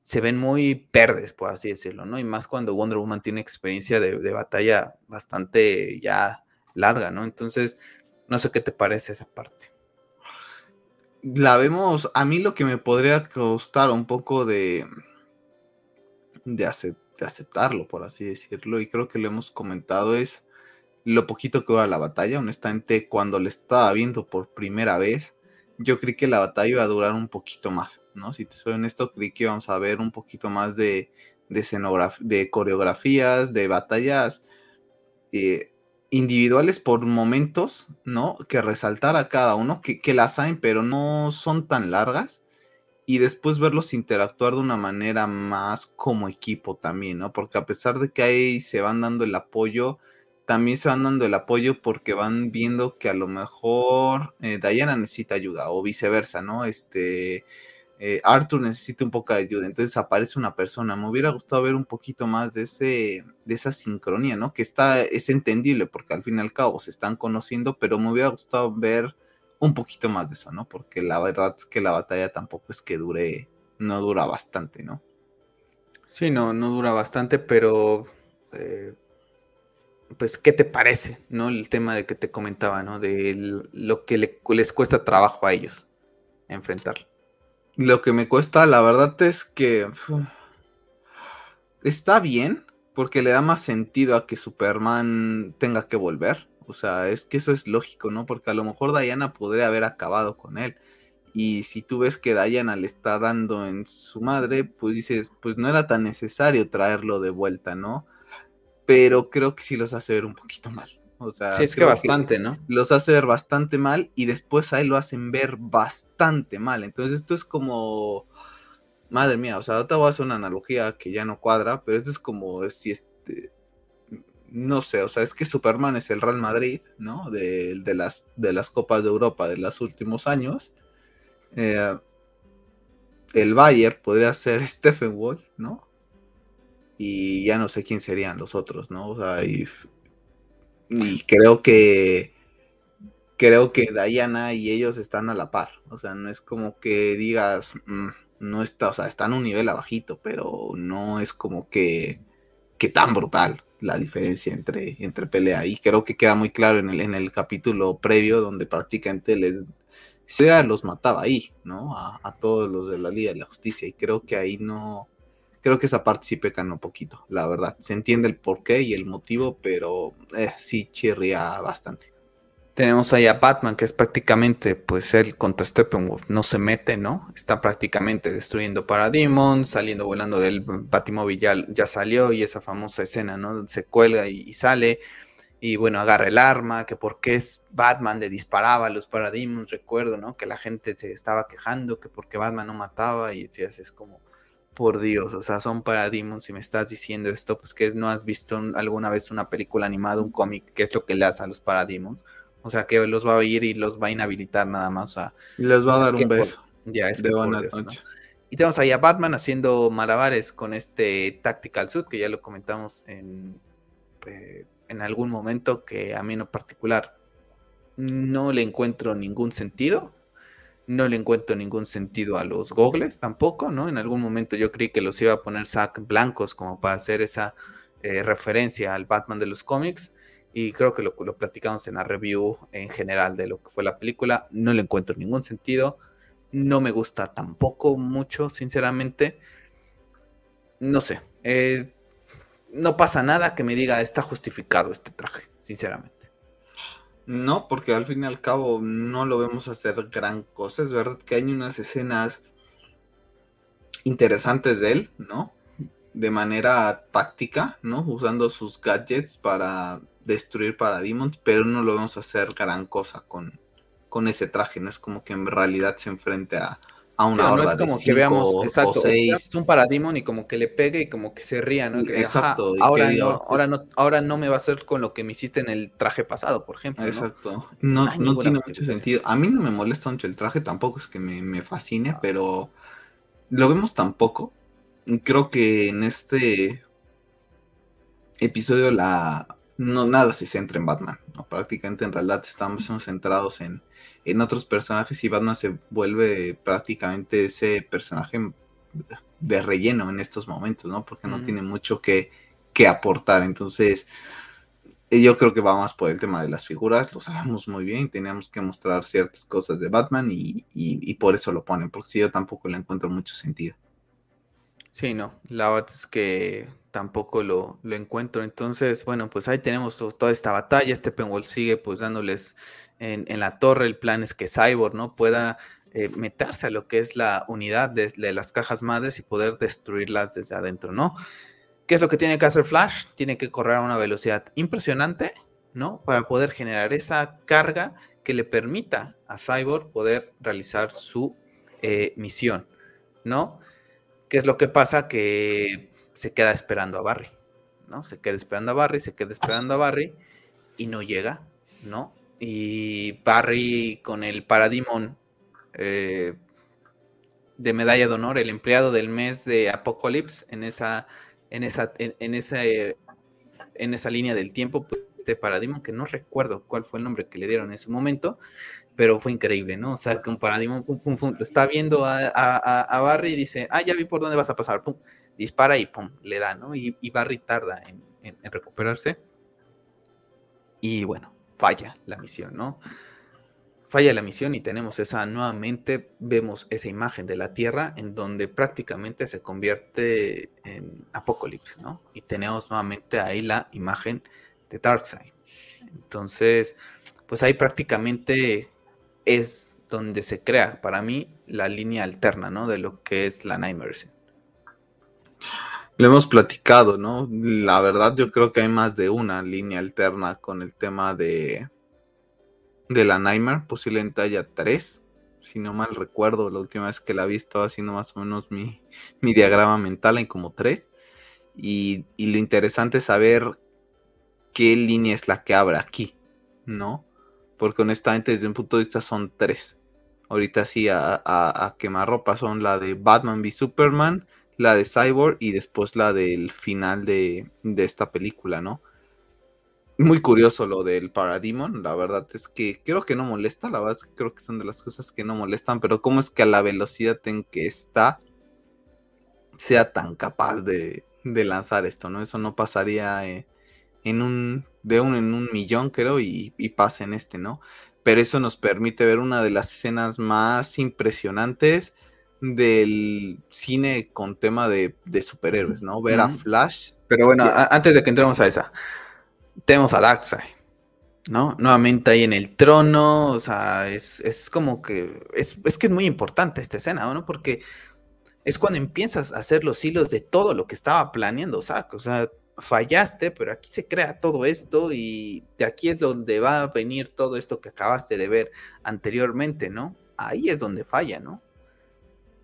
se ven muy verdes, por así decirlo, ¿no? Y más cuando Wonder Woman tiene experiencia de, batalla bastante ya larga, ¿no? Entonces, no sé qué te parece esa parte. La vemos, a mí lo que me podría costar un poco de, de, aceptarlo, por así decirlo, y creo que lo hemos comentado, es lo poquito que va la batalla. Honestamente, cuando le estaba viendo por primera vez, yo creí que la batalla iba a durar un poquito más, ¿no? Si te soy honesto, creí que íbamos a ver un poquito más de, de, de coreografías, de batallas eh, individuales por momentos, ¿no? Que resaltar a cada uno, que, que las hay, pero no son tan largas. Y después verlos interactuar de una manera más como equipo también, ¿no? Porque a pesar de que ahí se van dando el apoyo, también se van dando el apoyo porque van viendo que a lo mejor eh, Diana necesita ayuda o viceversa, ¿no? Este, eh, Arthur necesita un poco de ayuda, entonces aparece una persona. Me hubiera gustado ver un poquito más de, ese, de esa sincronía, ¿no? Que está, es entendible porque al fin y al cabo se están conociendo, pero me hubiera gustado ver un poquito más de eso, ¿no? Porque la verdad es que la batalla tampoco es que dure, no dura bastante, ¿no? Sí, no, no dura bastante, pero eh, pues, ¿qué te parece, no? El tema de que te comentaba, ¿no? De lo que les cuesta trabajo a ellos enfrentar. Lo que me cuesta, la verdad es que está bien, porque le da más sentido a que Superman tenga que volver. O sea, es que eso es lógico, ¿no? Porque a lo mejor Diana podría haber acabado con él. Y si tú ves que Diana le está dando en su madre, pues dices, pues no era tan necesario traerlo de vuelta, ¿no? pero creo que sí los hace ver un poquito mal. O sea, sí, es que bastante, ¿no? Los hace ver bastante mal y después a él lo hacen ver bastante mal. Entonces esto es como, madre mía, o sea, ahorita voy a hacer una analogía que ya no cuadra, pero esto es como si este, no sé, o sea, es que Superman es el Real Madrid, ¿no? De, las, de las Copas de Europa de los últimos años. Eh, el Bayern podría ser Stephen Wolf, ¿no? y ya no sé quién serían los otros, ¿no? O sea, y, creo que creo que Diana y ellos están a la par, o sea, no es como que digas, mm, no está, o sea, están a un nivel abajito, pero no es como que, que tan brutal la diferencia entre, entre pelea. Y creo que queda muy claro en el, en el capítulo previo donde prácticamente les se los mataba ahí, ¿no? A, a, todos los de la Liga de la Justicia. Y creo que ahí no, creo que esa parte sí pecan un poquito, la verdad. Se entiende el porqué y el motivo, pero eh, sí chirría bastante. Tenemos ahí a Batman, que es prácticamente, pues él contra Steppenwolf no se mete, ¿no? Está prácticamente destruyendo Parademon, saliendo volando del Batimóvil ya, salió y esa famosa escena, ¿no? Se cuelga y, sale y bueno, agarra el arma, que porque es Batman le disparaba a los Parademons, recuerdo, ¿no? Que la gente se estaba quejando, que porque Batman no mataba y decías, es como por Dios, o sea, son paradigmas. Si me estás diciendo esto, pues que no has visto alguna vez una película animada, un cómic, ¿qué es lo que le hace a los paradigmas? O sea, que los va a oír y los va a inhabilitar nada más. O sea, y les va a dar un beso. ya, es de que Y tenemos ahí a Batman haciendo malabares con este Tactical Suit, que ya lo comentamos en, eh, en algún momento, que a mí en lo particular no le encuentro ningún sentido no le encuentro ningún sentido a los gogles tampoco, ¿no? En algún momento yo creí que los iba a poner sac blancos como para hacer esa eh, referencia al Batman de los cómics. Y creo que lo, platicamos en la review en general de lo que fue la película. No le encuentro ningún sentido. no me gusta tampoco mucho, sinceramente. No sé, eh, no pasa nada que me diga está justificado este traje, sinceramente. No, porque al fin y al cabo no lo vemos hacer gran cosa. Es verdad que hay unas escenas interesantes de él, ¿no? De manera táctica, ¿no? Usando sus gadgets para destruir Parademons, pero no lo vemos hacer gran cosa con, con ese traje. No es como que en realidad se enfrente a, a una No es como que veamos, exacto, es un Parademon y como que le pegue y como que se ría, ¿no? exacto. ahora, no, ahora, no, ahora no me va a hacer con lo que me hiciste en el traje pasado, por ejemplo. Exacto. No, no, tiene mucho sentido. A mí no me molesta mucho el traje, tampoco es que me, me fascine, ah. pero lo vemos tampoco. Creo que en este episodio la no nada se centra en Batman. ¿no? Prácticamente en realidad estamos centrados en, en otros personajes y Batman se vuelve prácticamente ese personaje de relleno en estos momentos, ¿no? Porque no tiene mucho que, que, aportar. Entonces, yo creo que va más por el tema de las figuras, lo sabemos muy bien, teníamos que mostrar ciertas cosas de Batman y, y, por eso lo ponen, porque si yo tampoco le encuentro mucho sentido. Sí, no, la verdad es que tampoco lo, lo, encuentro. Entonces, bueno, pues ahí tenemos toda esta batalla. Este Penwolf sigue pues dándoles en, la torre. El plan es que Cyborg no pueda eh, meterse a lo que es la unidad de, las cajas madres y poder destruirlas desde adentro, ¿no? ¿Qué es lo que tiene que hacer Flash? Tiene que correr a una velocidad impresionante, ¿no? Para poder generar esa carga que le permita a Cyborg poder realizar su eh, misión, ¿no? ¿Qué es lo que pasa? Que se queda esperando a Barry, ¿no? Se queda esperando a Barry, se queda esperando a Barry y no llega, ¿no? Y Barry con el Parademon eh, de medalla de honor, el empleado del mes de Apocalypse en esa, en esa, en, esa, en esa línea del tiempo, pues este Parademon, que no recuerdo cuál fue el nombre que le dieron en ese momento, pero fue increíble, ¿no? O sea, que un Parademon lo está viendo a, Barry y dice, ah, ya vi por dónde vas a pasar, pum, dispara y pum, le da, ¿no? Y, Barry tarda en, recuperarse. Y bueno, falla la misión, ¿no? Falla la misión y tenemos esa, nuevamente vemos esa imagen de la Tierra en donde prácticamente se convierte en Apocalipsis, ¿no? Y tenemos nuevamente ahí la imagen de Darkseid. Entonces, pues ahí prácticamente es donde se crea para mí la línea alterna, ¿no? De lo que es la Nightmare lo hemos platicado, ¿no? La verdad yo creo que hay más de una línea alterna con el tema de, de la Nightmare, posiblemente haya tres, si no mal recuerdo, la última vez que la vi estaba haciendo más o menos mi, diagrama mental en como tres, y, lo interesante es saber qué línea es la que abre aquí, ¿no? Porque honestamente desde un punto de vista son tres. Ahorita sí a, a, a quemarropa son la de Batman v Superman, la de Cyborg y después la del final de, esta película, ¿no? Muy curioso lo del Parademon, la verdad es que creo que no molesta, la verdad es que creo que son de las cosas que no molestan, pero cómo es que a la velocidad en que está sea tan capaz de, lanzar esto, ¿no? Eso no pasaría eh, en un, de un en un millón, creo, y, y pasa en este, ¿no? Pero eso nos permite ver una de las escenas más impresionantes del cine con tema de, superhéroes, ¿no? Ver a Flash. Pero bueno, antes de que entremos a esa, tenemos a Darkseid, ¿no? Nuevamente ahí en el trono, o sea, es, como que, es, que es muy importante esta escena, ¿no? Porque es cuando empiezas a hacer los hilos de todo lo que estaba planeando Zack, o sea, fallaste, pero aquí se crea todo esto y de aquí es donde va a venir todo esto que acabaste de ver anteriormente, ¿no? Ahí es donde falla, ¿no?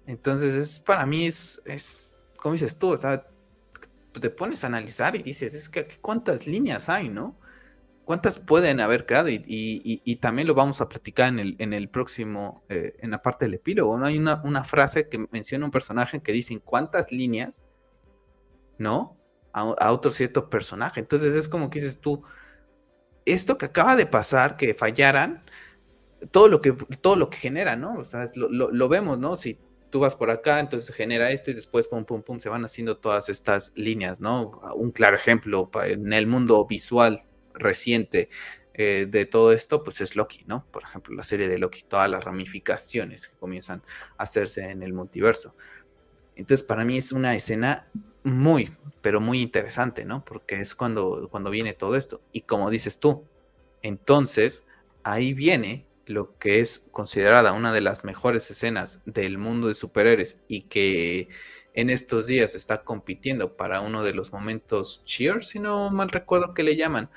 Entonces, es, para mí es, es, como dices tú, o sea, te pones a analizar y dices, es que cuántas líneas hay, ¿no? ¿Cuántas pueden haber creado? Y, también lo vamos a platicar en el, en el próximo, eh, en la parte del epílogo, ¿no? Hay una, una, frase que menciona un personaje que dicen cuántas líneas, ¿no? A, otro cierto personaje. Entonces es como que dices tú, esto que acaba de pasar, que fallaran, todo lo que, todo lo que genera, ¿no? O sea, lo, lo vemos, ¿no? Si tú vas por acá, entonces genera esto y después, pum, pum, pum, se van haciendo todas estas líneas, ¿no? Un claro ejemplo en el mundo visual reciente, eh, de todo esto, pues es Loki, ¿no? Por ejemplo, la serie de Loki, todas las ramificaciones que comienzan a hacerse en el multiverso. Entonces, para mí es una escena muy, pero muy interesante, ¿no? Porque es cuando, cuando viene todo esto. Y como dices tú, entonces ahí viene lo que es considerada una de las mejores escenas del mundo de superhéroes y que en estos días está compitiendo para uno de los momentos cheer, si no mal recuerdo que le llaman,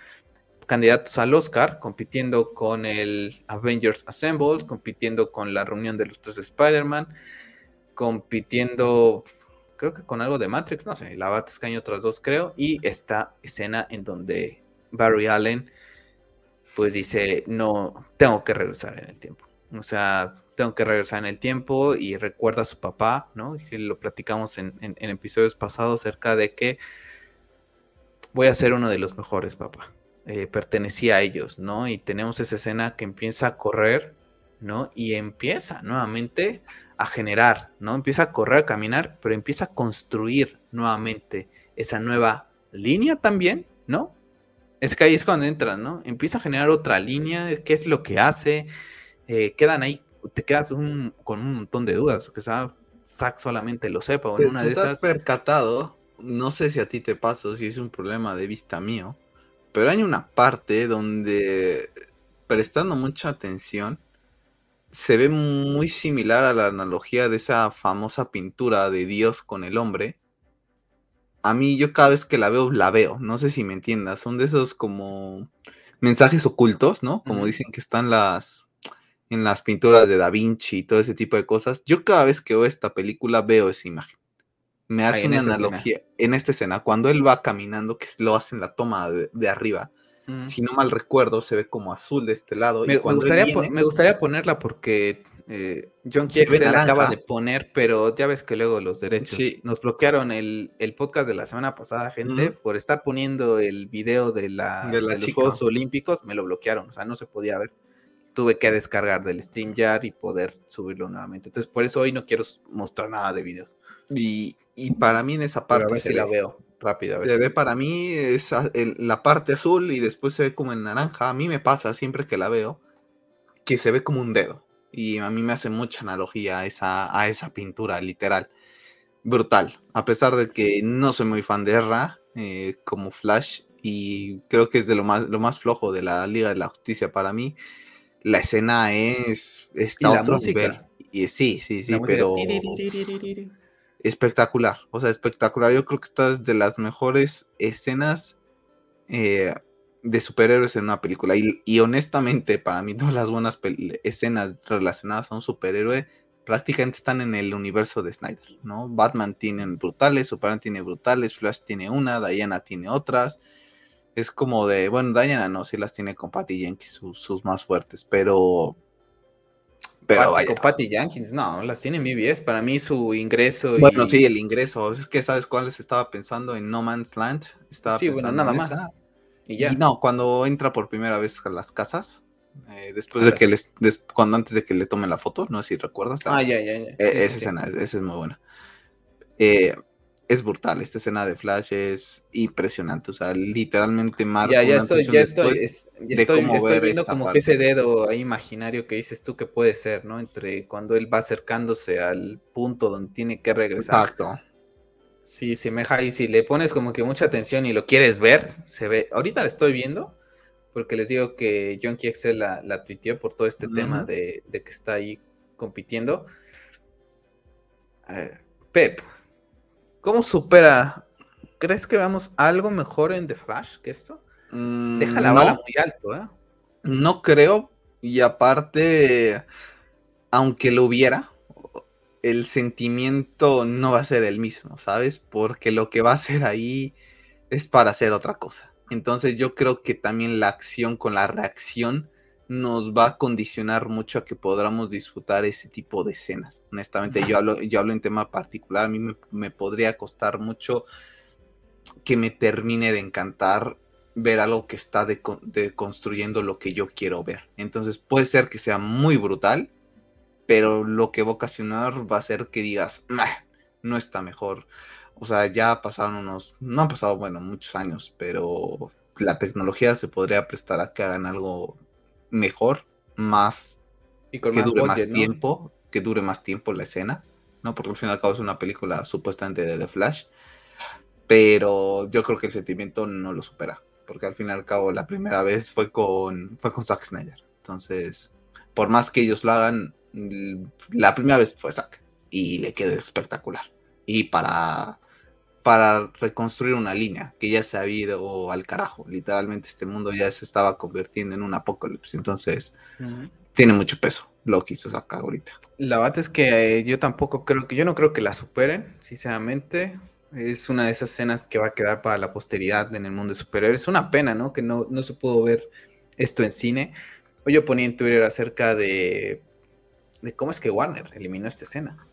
candidatos al Oscar, compitiendo con el Avengers Assemble, compitiendo con la reunión de los tres Spider-Man, compitiendo creo que con algo de Matrix, no sé, la Bates y otras dos creo, y esta escena en donde Barry Allen pues dice, no, tengo que regresar en el tiempo. O sea, tengo que regresar en el tiempo y recuerda a su papá, ¿no? Y lo platicamos en, episodios pasados acerca de que voy a ser uno de los mejores, papá. Eh, pertenecía a ellos, ¿no? Y tenemos esa escena que empieza a correr, ¿no? Y empieza nuevamente a generar, ¿no? Empieza a correr, a caminar, pero empieza a construir nuevamente esa nueva línea también, ¿no? Es que ahí es cuando entras, ¿no? Empieza a generar otra línea, qué es lo que hace, eh, quedan ahí, te quedas con un montón de dudas, que Zack solamente lo sepa, o en una de esas... percatado, no sé si a ti te pasa, si es un problema de vista mío, pero hay una parte donde, prestando mucha atención, se ve muy similar a la analogía de esa famosa pintura de Dios con el hombre. A mí yo cada vez que la veo, la veo. No sé si me entiendas. Son de esos como mensajes ocultos, ¿no? Como dicen que están las en las pinturas de Da Vinci y todo ese tipo de cosas. Yo cada vez que veo esta película veo esa imagen. Me hace una analogía en esta escena. Cuando él va caminando, que lo hace en la toma de arriba, si no mal recuerdo, se ve como azul de este lado. Me, gustaría, ponerla porque eh, John se, la acaba de poner, pero ya ves que luego los derechos nos bloquearon el, podcast de la semana pasada, gente, por estar poniendo el video de, la, de, los Juegos Olímpicos, me lo bloquearon, o sea, no se podía ver. Tuve que descargar del StreamYard y poder subirlo nuevamente. Entonces, por eso hoy no quiero mostrar nada de videos. Y, para mí en esa parte. a ver si la veo rápida. Se ve para mí es la parte azul y después se ve como en naranja. A mí me pasa siempre que la veo que se ve como un dedo. Y a mí me hace mucha analogía a esa, a esa pintura, literal. Brutal. A pesar de que no soy muy fan de Erra eh, como Flash y creo que es de lo más, lo más flojo de la Liga de la Justicia para mí. La escena es está ¿Y la música? Y sí, sí, sí, pero espectacular, o sea, espectacular. Yo creo que esta es de las mejores escenas eh, de superhéroes en una película. Y, honestamente, para mí, todas las buenas escenas relacionadas a un superhéroe prácticamente están en el universo de Snyder, ¿no? Batman tiene brutales, Superman tiene brutales, Flash tiene una, Diana tiene otras. Es como de, bueno, Diana no, sí las tiene con Patty Jenkins, sus más fuertes, pero pero Patty, Patty Jenkins, no, las tiene en BBS. Para mí su ingreso. Bueno, sí, el ingreso. Es que sabes cuáles estaba pensando en No Man's Land. Estaba sí, bueno, nada más. Y ya. no, cuando entra por primera vez a las casas, eh, después de que les, cuando antes de que le tomen la foto, no sé si recuerdas. ah, ya, ya, ya. E, esa escena, esa es muy buena. Eh, es brutal. Esta escena de Flash es impresionante. O sea, literalmente marca. Ya, ya estoy, ya estoy, estoy, viendo como que ese dedo ahí imaginario que dices tú que puede ser, ¿no? Entre cuando él va acercándose al punto donde tiene que regresar. Exacto. Sí, semeja y si le pones como que mucha atención y lo quieres ver, se ve. Ahorita la estoy viendo, porque les digo que John Excel la, la tuiteó por todo este tema de, que está ahí compitiendo. Eh, Pep, ¿Cómo supera? ¿Crees que vamos algo mejor en The Flash que esto? Mm, Deja la vara muy alto, ¿eh? No creo. Y aparte, aunque lo hubiera, el sentimiento no va a ser el mismo, ¿sabes? Porque lo que va a hacer ahí es para hacer otra cosa. Entonces yo creo que también la acción con la reacción nos va a condicionar mucho a que podamos disfrutar ese tipo de escenas. Honestamente, yo hablo, yo hablo en tema particular, a mí me, podría costar mucho que me termine de encantar ver algo que está construyendo lo que yo quiero ver. Entonces puede ser que sea muy brutal, pero lo que va a ocasionar va a ser que digas, no está mejor. O sea, ya pasaron unos, no han pasado, bueno, muchos años, pero la tecnología se podría prestar a que hagan algo mejor, más Y con que más dure budget, más ¿no? tiempo, que dure más tiempo la escena, ¿no? Porque al fin y al cabo es una película supuestamente de The Flash, pero yo creo que el sentimiento no lo supera, porque al fin y al cabo la primera vez fue con, fue con Zack Snyder. Entonces, por más que ellos lo hagan, la primera vez fue Zack y le quedó espectacular. Y para, para reconstruir una línea que ya se ha ido al carajo, literalmente este mundo ya se estaba convirtiendo en un apocalipsis, entonces tiene mucho peso lo que hizo Zack ahorita. La verdad es que eh, yo tampoco creo que, yo no creo que la superen, sinceramente. Es una de esas escenas que va a quedar para la posteridad en el mundo de superhéroes. Es una pena, ¿no? Que no, no se pudo ver esto en cine. Hoy yo ponía en Twitter acerca de, de cómo es que Warner eliminó esta escena.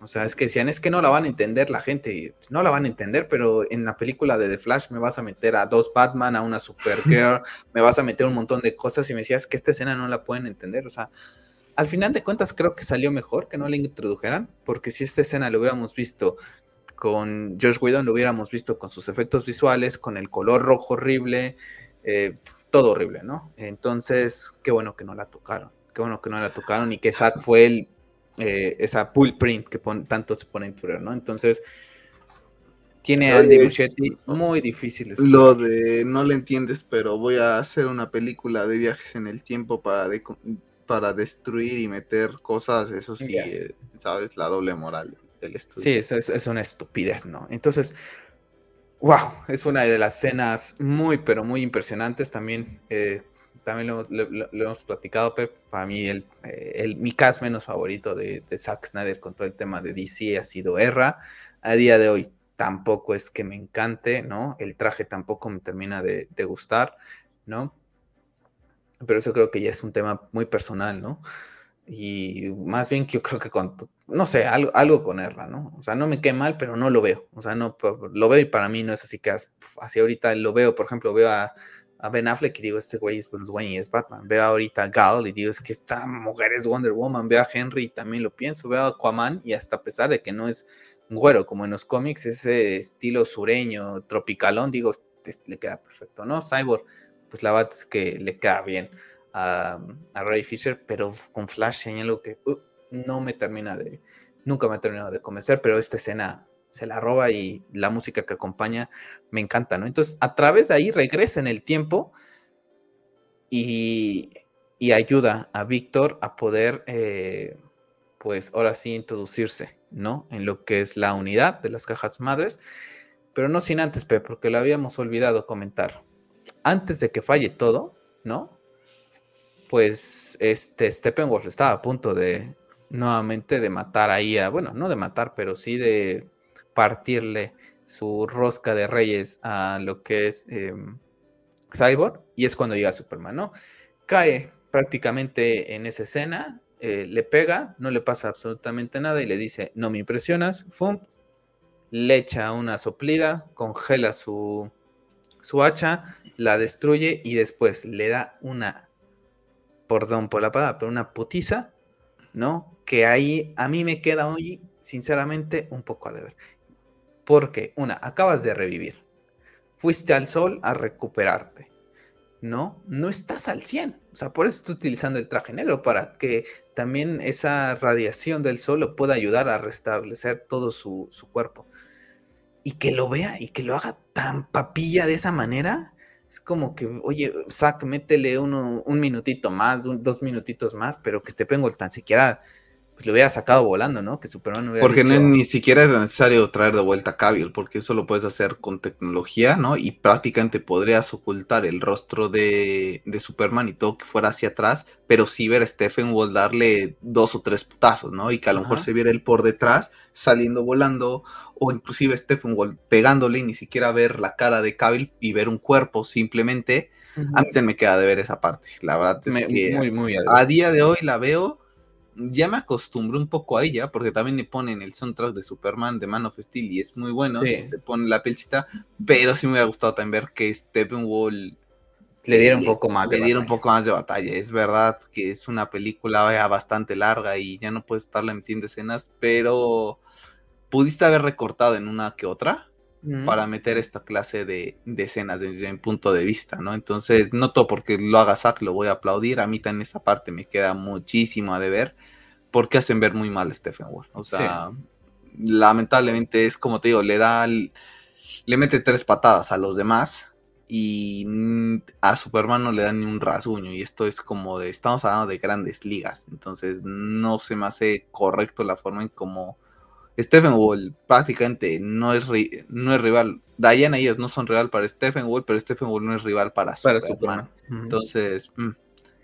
O sea, es que decían, es que no la van a entender la gente. Y no la van a entender, pero en la película de The Flash me vas a meter a dos Batman, a una Supergirl, me vas a meter un montón de cosas y me decías que esta escena no la pueden entender. O sea, al final de cuentas creo que salió mejor que no la introdujeran, porque si esta escena lo hubiéramos visto con Josh Whedon, lo hubiéramos visto con sus efectos visuales, con el color rojo horrible, eh, todo horrible, ¿no? Entonces, qué bueno que no la tocaron, qué bueno que no la tocaron y que Zack fue el, eh, esa pull print que pon- tanto se pone en Twitter, ¿no? Entonces, tiene a Andy Muschietti muy difícil. de Lo de no le entiendes, pero voy a hacer una película de viajes en el tiempo para, para destruir y meter cosas, eso sí, eh, sabes, la doble moral del estudio. Sí, eso es, es una estupidez, ¿no? Entonces, wow, es una de las escenas muy, pero muy impresionantes. También, eh, también lo, lo- lo- hemos platicado, Pep. Para mí, el, eh, el- mi cast menos favorito de, de Zack Snyder con todo el tema de DC ha sido Erra. A día de hoy tampoco es que me encante, ¿no? El traje tampoco me termina de, de gustar, ¿no? Pero eso creo que ya es un tema muy personal, ¿no? Y más bien que yo creo que con, no sé, algo, algo con Erra, ¿no? O sea, no me quede mal, pero no lo veo. O sea, no, lo veo y para mí no es así que as- así ahorita lo veo, por ejemplo, veo a, a Ben Affleck y digo, este güey es Bruce Wayne y es Batman. Veo ahorita a Gal y digo, es que esta mujer es Wonder Woman. Veo a Henry y también lo pienso. Veo a Aquaman y hasta a pesar de que no es güero como en los cómics, ese estilo sureño, tropicalón, digo, este, le queda perfecto, ¿no? Cyborg, pues la verdad es que le queda bien a, a Ray Fisher, pero con Flash hay algo que uh, no me termina de, nunca me ha terminado de convencer, pero esta escena se la roba y la música que acompaña me encanta, ¿no? Entonces, a través de ahí regresa en el tiempo y, y ayuda a Víctor a poder, eh, pues ahora sí, introducirse, ¿no? En lo que es la unidad de las cajas madres, pero no sin antes, porque lo habíamos olvidado comentar. Antes de que falle todo, ¿no? Pues este Steppenwolf estaba a punto de nuevamente de matar ahí a, bueno, no de matar, pero sí de partirle su rosca de reyes a lo que es eh, Cyborg, y es cuando llega Superman, ¿no? Cae prácticamente en esa escena, eh, le pega, no le pasa absolutamente nada y le dice, no me impresionas, le echa una soplida, congela su, su hacha, la destruye y después le da una, perdón por la palabra, pero una putiza, ¿no? Que ahí a mí me queda hoy, sinceramente, un poco a deber. Porque, una, acabas de revivir. Fuiste al sol a recuperarte. ¿No? No estás al 100. O sea, por eso estoy utilizando el traje negro, para que también esa radiación del sol lo pueda ayudar a restablecer todo su, su cuerpo. Y que lo vea y que lo haga tan papilla de esa manera. Es como que, oye, Zack, métele uno, un minutito más, un, dos minutitos más, pero que este Penguin tan siquiera pues lo hubiera sacado volando, ¿no? Que Superman hubiera Porque no dicho, es ni siquiera es necesario traer de vuelta a Cavill, porque eso lo puedes hacer con tecnología, ¿no? Y prácticamente podrías ocultar el rostro de, de Superman y todo que fuera hacia atrás, pero sí ver a Stephen Wall darle dos o tres putazos, ¿no? Y que a lo mejor se viera él por detrás, saliendo volando, o inclusive Stephen Wall pegándole y ni siquiera ver la cara de Cavill y ver un cuerpo simplemente. Ujú. A mí también me queda de ver esa parte. La verdad es Me- que muy, muy a día de hoy la veo, ya me acostumbré un poco a ella, porque también le ponen el soundtrack de Superman de Man of Steel y es muy bueno, Sí. si te ponen la pelchita, pero sí me hubiera gustado también ver que Steppenwolf le diera un poco más le de diera un batalla. poco más de batalla. Es verdad que es una película ya bastante larga y ya no puedes estarla metiendo escenas, pero pudiste haber recortado en una que otra para meter esta clase de, escenas desde mi punto de vista, ¿no? Entonces, no todo porque lo haga Zack lo voy a aplaudir, a mí también esa parte me queda muchísimo a deber, porque hacen ver muy mal a Stephen Wall, o sea, lamentablemente es como te digo, le da, le mete tres patadas a los demás y a Superman no le dan ni un rasguño. Y esto es como de, estamos hablando de grandes ligas, entonces no se me hace correcto la forma en cómo Stephen Wall prácticamente no es, no es rival. Diana y ellos no son rival para Stephen Wall, pero Stephen Wall no es rival para, Superman. Entonces, mm,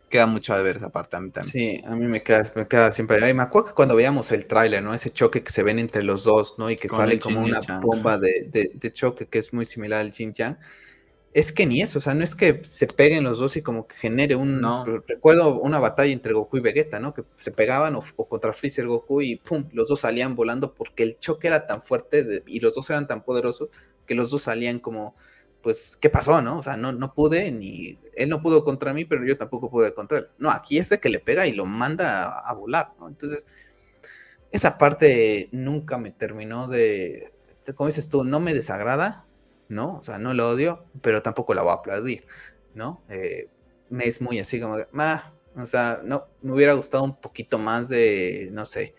queda mucho de ver esa parte a mí también. Sí, a mí me queda, me queda siempre. Y me acuerdo que cuando veíamos el tráiler, ¿no? Ese choque que se ven entre los dos, ¿no? Y que sale como una bomba de, de, choque que es muy similar al Jin Yang es que ni eso, o sea, no es que se peguen los dos y como que genere un... No. Recuerdo una batalla entre Goku y Vegeta, ¿no? Que se pegaban o, contra Freezer Goku y ¡pum! Los dos salían volando porque el choque era tan fuerte y los dos eran tan poderosos que los dos salían como, pues, ¿qué pasó, no? O sea, no, no pude ni... Él no pudo contra mí, pero yo tampoco pude contra él. No, aquí es de que le pega y lo manda a, a volar, ¿no? Entonces, esa parte nunca me terminó de... Como dices tú, no me desagrada, ¿no? O sea, no lo odio, pero tampoco la voy a aplaudir, ¿no? Eh, me es muy así como, ah, o sea, no, me hubiera gustado un poquito más de, no sé,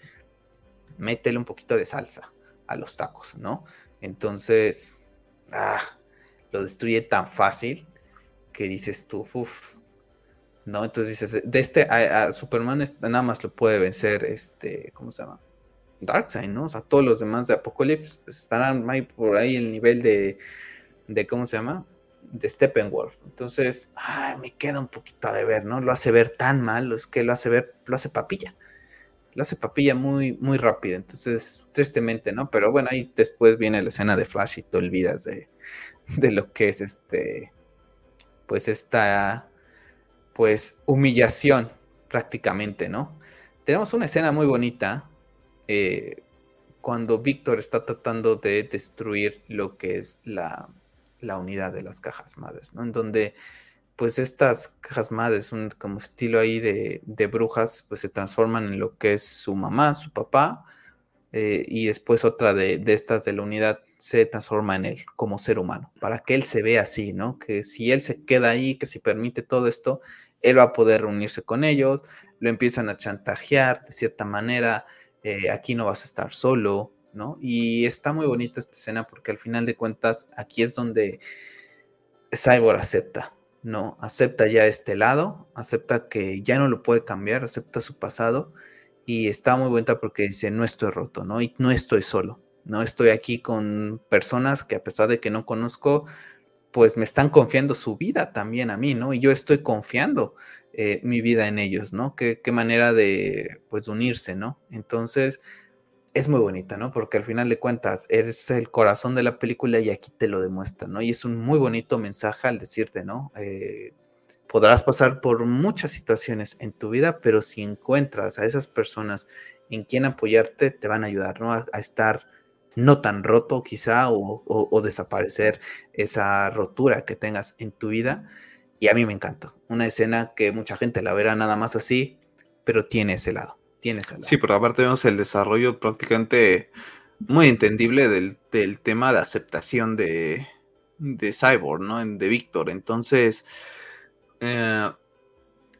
métele un poquito de salsa a los tacos, ¿no? Entonces, ah, lo destruye tan fácil que dices tú, uff, ¿no? Entonces dices, de este, a, Superman nada más lo puede vencer, este, ¿cómo se llama? Darkseid, ¿no? O sea, todos los demás de Apocalypse pues, estarán por ahí el nivel de, de ¿cómo se llama? De Steppenwolf. Entonces, ay, me queda un poquito de ver, ¿no? Lo hace ver tan mal, es que lo hace ver, lo hace papilla. Lo hace papilla muy, muy rápido. Entonces, tristemente, ¿no? Pero bueno, ahí después viene la escena de Flash y te olvidas de, de lo que es este, pues esta, pues humillación prácticamente, ¿no? Tenemos una escena muy bonita eh, cuando Víctor está tratando de destruir lo que es la, unidad de las cajas madres, ¿no? En donde pues estas cajas madres, un como estilo ahí de, brujas, pues se transforman en lo que es su mamá, su papá, eh, y después otra de, de, estas de la unidad se transforma en él como ser humano, para que él se vea así, ¿no? Que si él se queda ahí, que si permite todo esto, él va a poder reunirse con ellos, lo empiezan a chantajear de cierta manera, eh, aquí no vas a estar solo, ¿no? Y está muy bonita esta escena porque al final de cuentas aquí es donde Cyborg acepta, ¿no? Acepta ya este lado, acepta que ya no lo puede cambiar, acepta su pasado y está muy bonita porque dice, no estoy roto, ¿no? Y no estoy solo, ¿no? Estoy aquí con personas que a pesar de que no conozco, pues me están confiando su vida también a mí, ¿no? Y yo estoy confiando eh, mi vida en ellos, ¿no? Qué, manera de, pues, unirse, ¿no? Entonces, es muy bonita, ¿no? Porque al final de cuentas, eres el corazón de la película y aquí te lo demuestra, ¿no? Y es un muy bonito mensaje al decirte, ¿no? Eh, podrás pasar por muchas situaciones en tu vida, pero si encuentras a esas personas en quien apoyarte, te van a ayudar, ¿no? a estar no tan roto quizá o, desaparecer esa rotura que tengas en tu vida. Y a mí me encanta. Una escena que mucha gente la verá nada más así, pero tiene ese lado. Tiene ese lado. Sí, pero aparte vemos el desarrollo prácticamente muy entendible del, tema de aceptación de, de Cyborg, ¿no? De Víctor. Entonces, eh,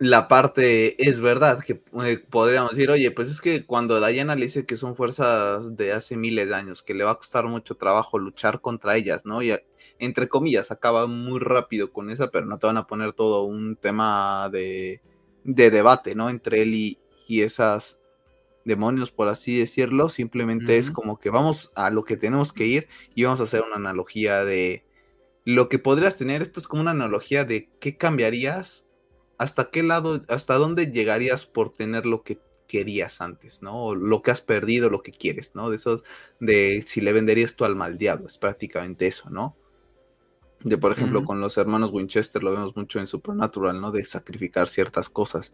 la parte es verdad, que eh, podríamos decir, oye, pues es que cuando Diana le dice que son fuerzas de hace miles de años, que le va a costar mucho trabajo luchar contra ellas, ¿no? Y entre comillas, acaba muy rápido con esa, pero no te van a poner todo un tema de, debate, ¿no? Entre él y, esas demonios, por así decirlo, simplemente es como que vamos a lo que tenemos que ir y vamos a hacer una analogía de lo que podrías tener, esto es como una analogía de qué cambiarías hasta qué lado, hasta dónde llegarías por tener lo que querías antes, ¿no? O lo que has perdido, lo que quieres, ¿no? De esos, de si le venderías tu alma al diablo, es prácticamente eso, ¿no? De, por ejemplo, con los hermanos Winchester lo vemos mucho en Supernatural, ¿no? De sacrificar ciertas cosas.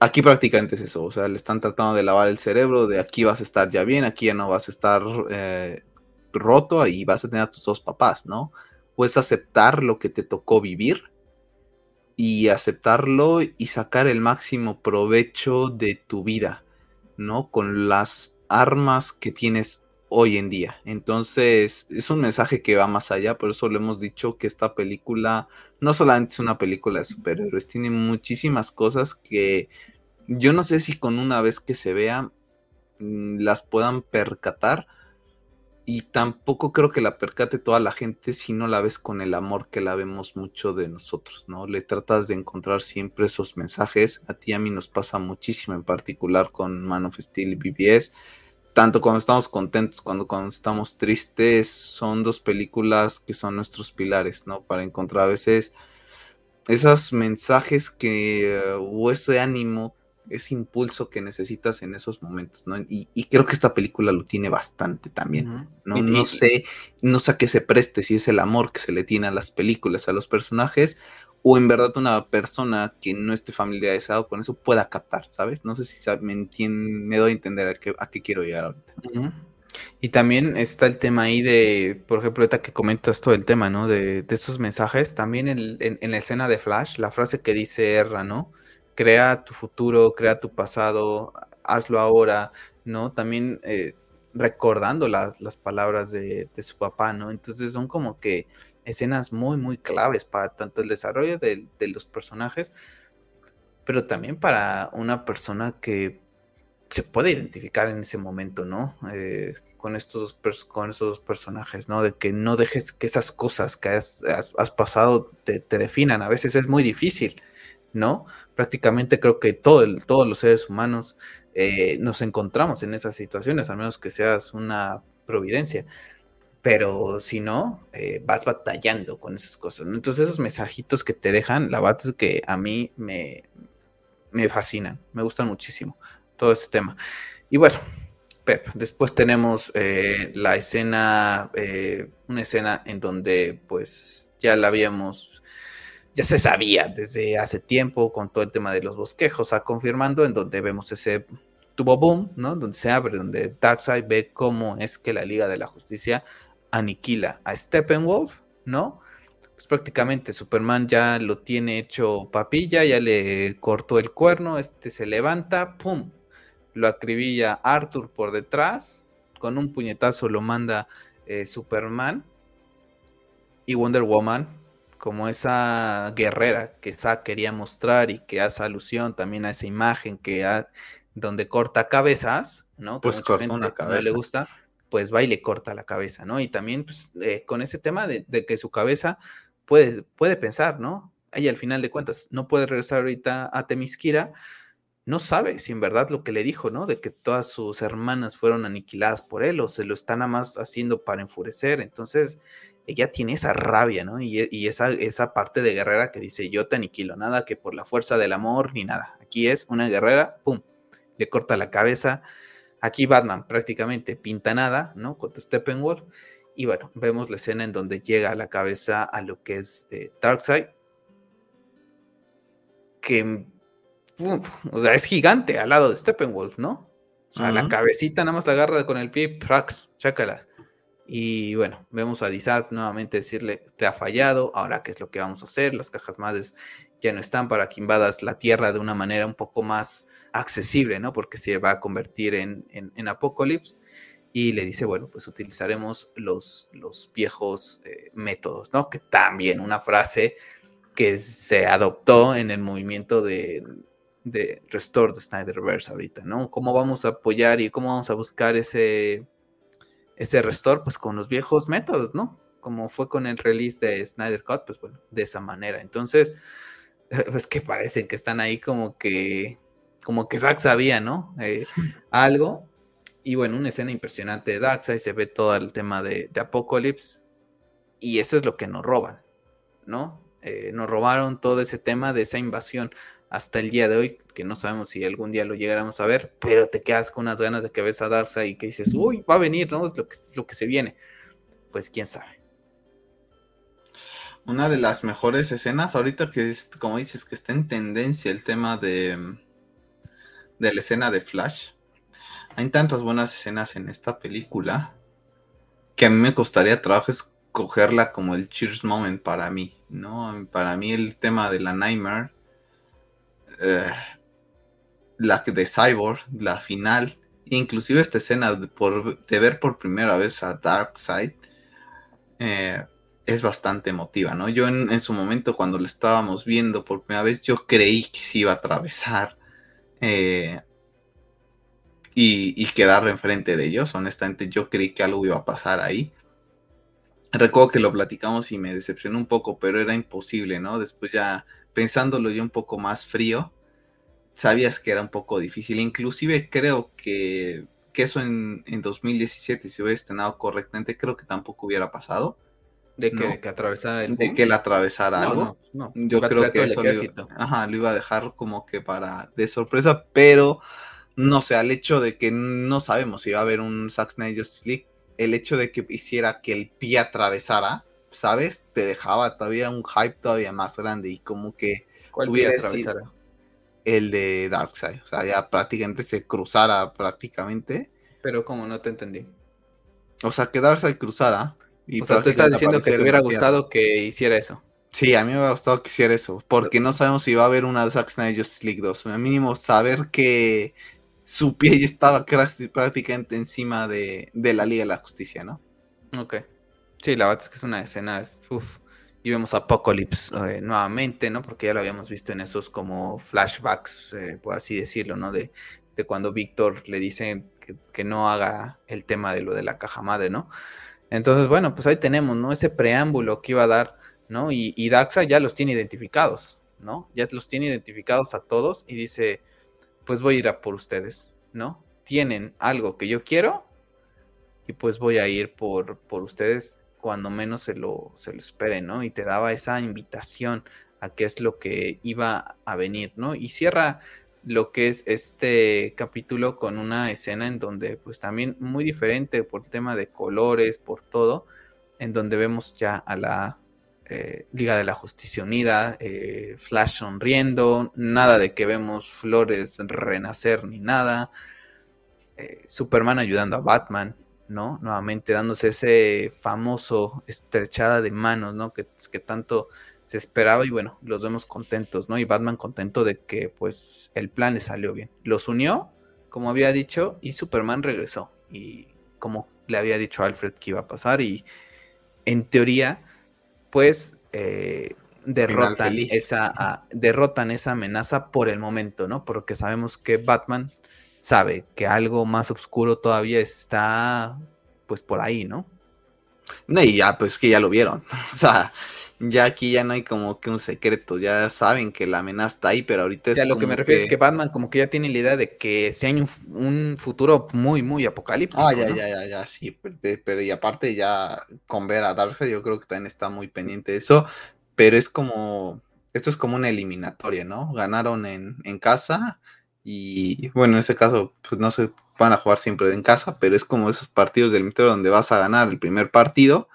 Aquí prácticamente es eso, o sea, le están tratando de lavar el cerebro, de aquí vas a estar ya bien, aquí ya no vas a estar eh, roto y vas a tener a tus dos papás, ¿no? Puedes aceptar lo que te tocó vivir y aceptarlo y sacar el máximo provecho de tu vida, ¿no? Con las armas que tienes hoy en día. Entonces, es un mensaje que va más allá, por eso le hemos dicho que esta película no solamente es una película de superhéroes, tiene muchísimas cosas que yo no sé si con una vez que se vean mm, las puedan percatar y tampoco creo que la percate toda la gente si no la ves con el amor que la vemos mucho de nosotros, ¿no? Le tratas de encontrar siempre esos mensajes, a ti y a mí nos pasa muchísimo en particular con Man of Steel y BBS, tanto cuando estamos contentos, cuando, cuando estamos tristes, son dos películas que son nuestros pilares, ¿no? Para encontrar a veces esos mensajes que, o ese ánimo ese impulso que necesitas en esos momentos, ¿no? Y, creo que esta película lo tiene bastante también, ¿no? no sé, no sé a qué se preste, si es el amor que se le tiene a las películas, a los personajes, o en verdad una persona que no esté familiarizado con eso pueda captar, ¿sabes? No sé si me, me doy a entender a qué, a qué quiero llegar ahorita. Y también está el tema ahí de, por ejemplo, ahorita que comentas todo el tema, ¿no? De, de esos mensajes, también en, en, la escena de Flash, la frase que dice Erra, ¿no? Crea tu futuro, crea tu pasado, hazlo ahora, ¿no? También eh, recordando las, palabras de, su papá, ¿no? Entonces son como que escenas muy, muy claves para tanto el desarrollo de, los personajes, pero también para una persona que se puede identificar en ese momento, ¿no? Eh, con estos, con estos dos personajes, ¿no? De que no dejes que esas cosas que has, pasado te, te, definan. A veces es muy difícil, ¿no? Prácticamente creo que todo todos los seres humanos eh, nos encontramos en esas situaciones, a menos que seas una providencia. Pero si no, eh, vas batallando con esas cosas. Entonces esos mensajitos que te dejan, la verdad es que a mí me, me fascinan, me gustan muchísimo todo ese tema. Y bueno, Pep, después tenemos eh, la escena, una escena en donde pues ya la habíamos ya se sabía desde hace tiempo con todo el tema de los bosquejos, a confirmando en donde vemos ese tubo boom, ¿no? Donde se abre, donde Darkseid ve cómo es que la Liga de la Justicia aniquila a Steppenwolf, ¿no? Pues prácticamente Superman ya lo tiene hecho papilla, ya le cortó el cuerno, este se levanta, ¡pum! Lo acribilla Arthur por detrás, con un puñetazo lo manda eh, Superman y Wonder Woman como esa guerrera que Zack quería mostrar y que hace alusión también a esa imagen que donde corta cabezas, ¿no? pues corta una cabeza. No le gusta, pues va y le corta la cabeza, ¿no? Y también pues, eh, con ese tema de, que su cabeza puede, puede pensar, ¿no? Ella al final de cuentas no puede regresar ahorita a Temisquira, no sabe si en verdad lo que le dijo, ¿no? De que todas sus hermanas fueron aniquiladas por él o se lo están nada más haciendo para enfurecer. Entonces, ella tiene esa rabia, ¿no? Y, esa, esa parte de guerrera que dice, yo te aniquilo, nada que por la fuerza del amor ni nada. Aquí es una guerrera, ¡pum! Le corta la cabeza. Aquí Batman prácticamente pinta nada, ¿no? Contra Steppenwolf. Y bueno, vemos la escena en donde llega a la cabeza a lo que es eh, Darkseid. Que, o sea, es gigante al lado de Steppenwolf, ¿no? O sea, la cabecita nada más la agarra con el pie, prax, chácala. Y bueno, vemos a Dizaz nuevamente decirle, te ha fallado, ahora qué es lo que vamos a hacer, las cajas madres ya no están para que invadas la Tierra de una manera un poco más accesible, ¿no? Porque se va a convertir en, en, Apocalypse. Y le dice, bueno, pues utilizaremos los, los viejos eh, métodos, ¿no? Que también una frase que se adoptó en el movimiento de, de Restore the Snyderverse ahorita, ¿no? ¿Cómo vamos a apoyar y cómo vamos a buscar ese ese restore pues con los viejos métodos, ¿no? Como fue con el release de Snyder Cut, pues bueno, de esa manera. Entonces, pues que parecen que están ahí como que, como que Zack sabía, ¿no? Eh, algo. Y bueno, una escena impresionante de Darkseid, se ve todo el tema de, de Apocalypse. Y eso es lo que nos roban, ¿no? Eh, nos robaron todo ese tema de esa invasión hasta el día de hoy, que no sabemos si algún día lo llegáramos a ver, pero te quedas con unas ganas de que ves a Darkseid y que dices, uy, va a venir, ¿no? Es lo que, lo que se viene. Pues quién sabe. Una de las mejores escenas, ahorita que es, como dices, que está en tendencia el tema de, de la escena de Flash. Hay tantas buenas escenas en esta película que a mí me costaría trabajo escogerla como el cheers moment para mí, ¿no? Para mí el tema de la Nightmare eh, la de Cyborg, la final, Inclusive esta escena de, por, de ver por primera vez a Darkseid eh, es bastante emotiva, ¿no? Yo en, su momento cuando lo estábamos viendo por primera vez, yo creí que se iba a atravesar eh, y, y, quedar enfrente de ellos. Honestamente, yo creí que algo iba a pasar ahí. Recuerdo que lo platicamos y me decepcionó un poco, pero era imposible, ¿no? Después ya pensándolo yo un poco más frío, sabías que era un poco difícil. Inclusive creo que, eso en, 2017, si hubiera estrenado correctamente, creo que tampoco hubiera pasado. De que, atravesara el De que él atravesara algo. No, Yo creo que eso lo iba, ajá, lo iba a dejar como que para de sorpresa, pero no sé, al hecho de que no sabemos si va a haber un Zack Snyder League, el hecho de que hiciera que el pie atravesara, ¿sabes? Te dejaba todavía un hype todavía más grande y como que ¿Cuál hubiera atravesara? el de Darkseid, o sea, ya prácticamente se cruzara prácticamente. Pero como no te entendí. O sea, que Darkseid cruzara. Y o sea, tú estás diciendo que te hubiera gustado que hiciera eso. Sí, a mí me hubiera gustado que hiciera eso, porque no sabemos si va a haber una Zack Snyder Justice League 2. Al mínimo saber que su pie estaba prácticamente encima de, la Liga de la Justicia, ¿no? Ok. Sí, la verdad es que es una escena, uf, y vemos Apocalypse eh, nuevamente, ¿no? Porque ya lo habíamos visto en esos como flashbacks, eh, por así decirlo, ¿no? De, de cuando Víctor le dice que, no haga el tema de lo de la caja madre, ¿no? Entonces, bueno, pues ahí tenemos, ¿no? Ese preámbulo que iba a dar, ¿no? Y, y Darkseid ya los tiene identificados, ¿no? Ya los tiene identificados a todos y dice, pues voy a ir a por ustedes, ¿no? Tienen algo que yo quiero y pues voy a ir por, por ustedes cuando menos se lo, se lo esperen, ¿no? Y te daba esa invitación a qué es lo que iba a venir, ¿no? Y cierra lo que es este capítulo con una escena en donde pues también muy diferente por el tema de colores, por todo, en donde vemos ya a la eh, Liga de la Justicia Unida, eh, Flash sonriendo, nada de que vemos flores renacer ni nada, eh, Superman ayudando a Batman, ¿no? Nuevamente dándose ese famoso estrechada de manos, ¿no? Que, que tanto se esperaba y bueno, los vemos contentos, ¿no? Y Batman contento de que pues el plan le salió bien. Los unió, como había dicho, y Superman regresó. Y como le había dicho a Alfred que iba a pasar y en teoría pues derrotan esa, derrotan esa amenaza por el momento, ¿no? Porque sabemos que Batman sabe que algo más oscuro todavía está, pues por ahí, ¿no? No, y ya, pues que ya lo vieron. O sea, ya aquí ya no hay como que un secreto, ya saben que la amenaza está ahí, pero ahorita es. lo que me refiero es que Batman como que ya tiene la idea de que si hay un, futuro muy, muy apocalíptico. Ah, ya, ya, ya, ya, sí, pero, y aparte ya con ver a Darkseid yo creo que también está muy pendiente de eso, pero es como, esto es como una eliminatoria, ¿no? Ganaron en, en casa y bueno, en este caso, pues no se van a jugar siempre en casa, pero es como esos partidos del metro donde vas a ganar el primer partido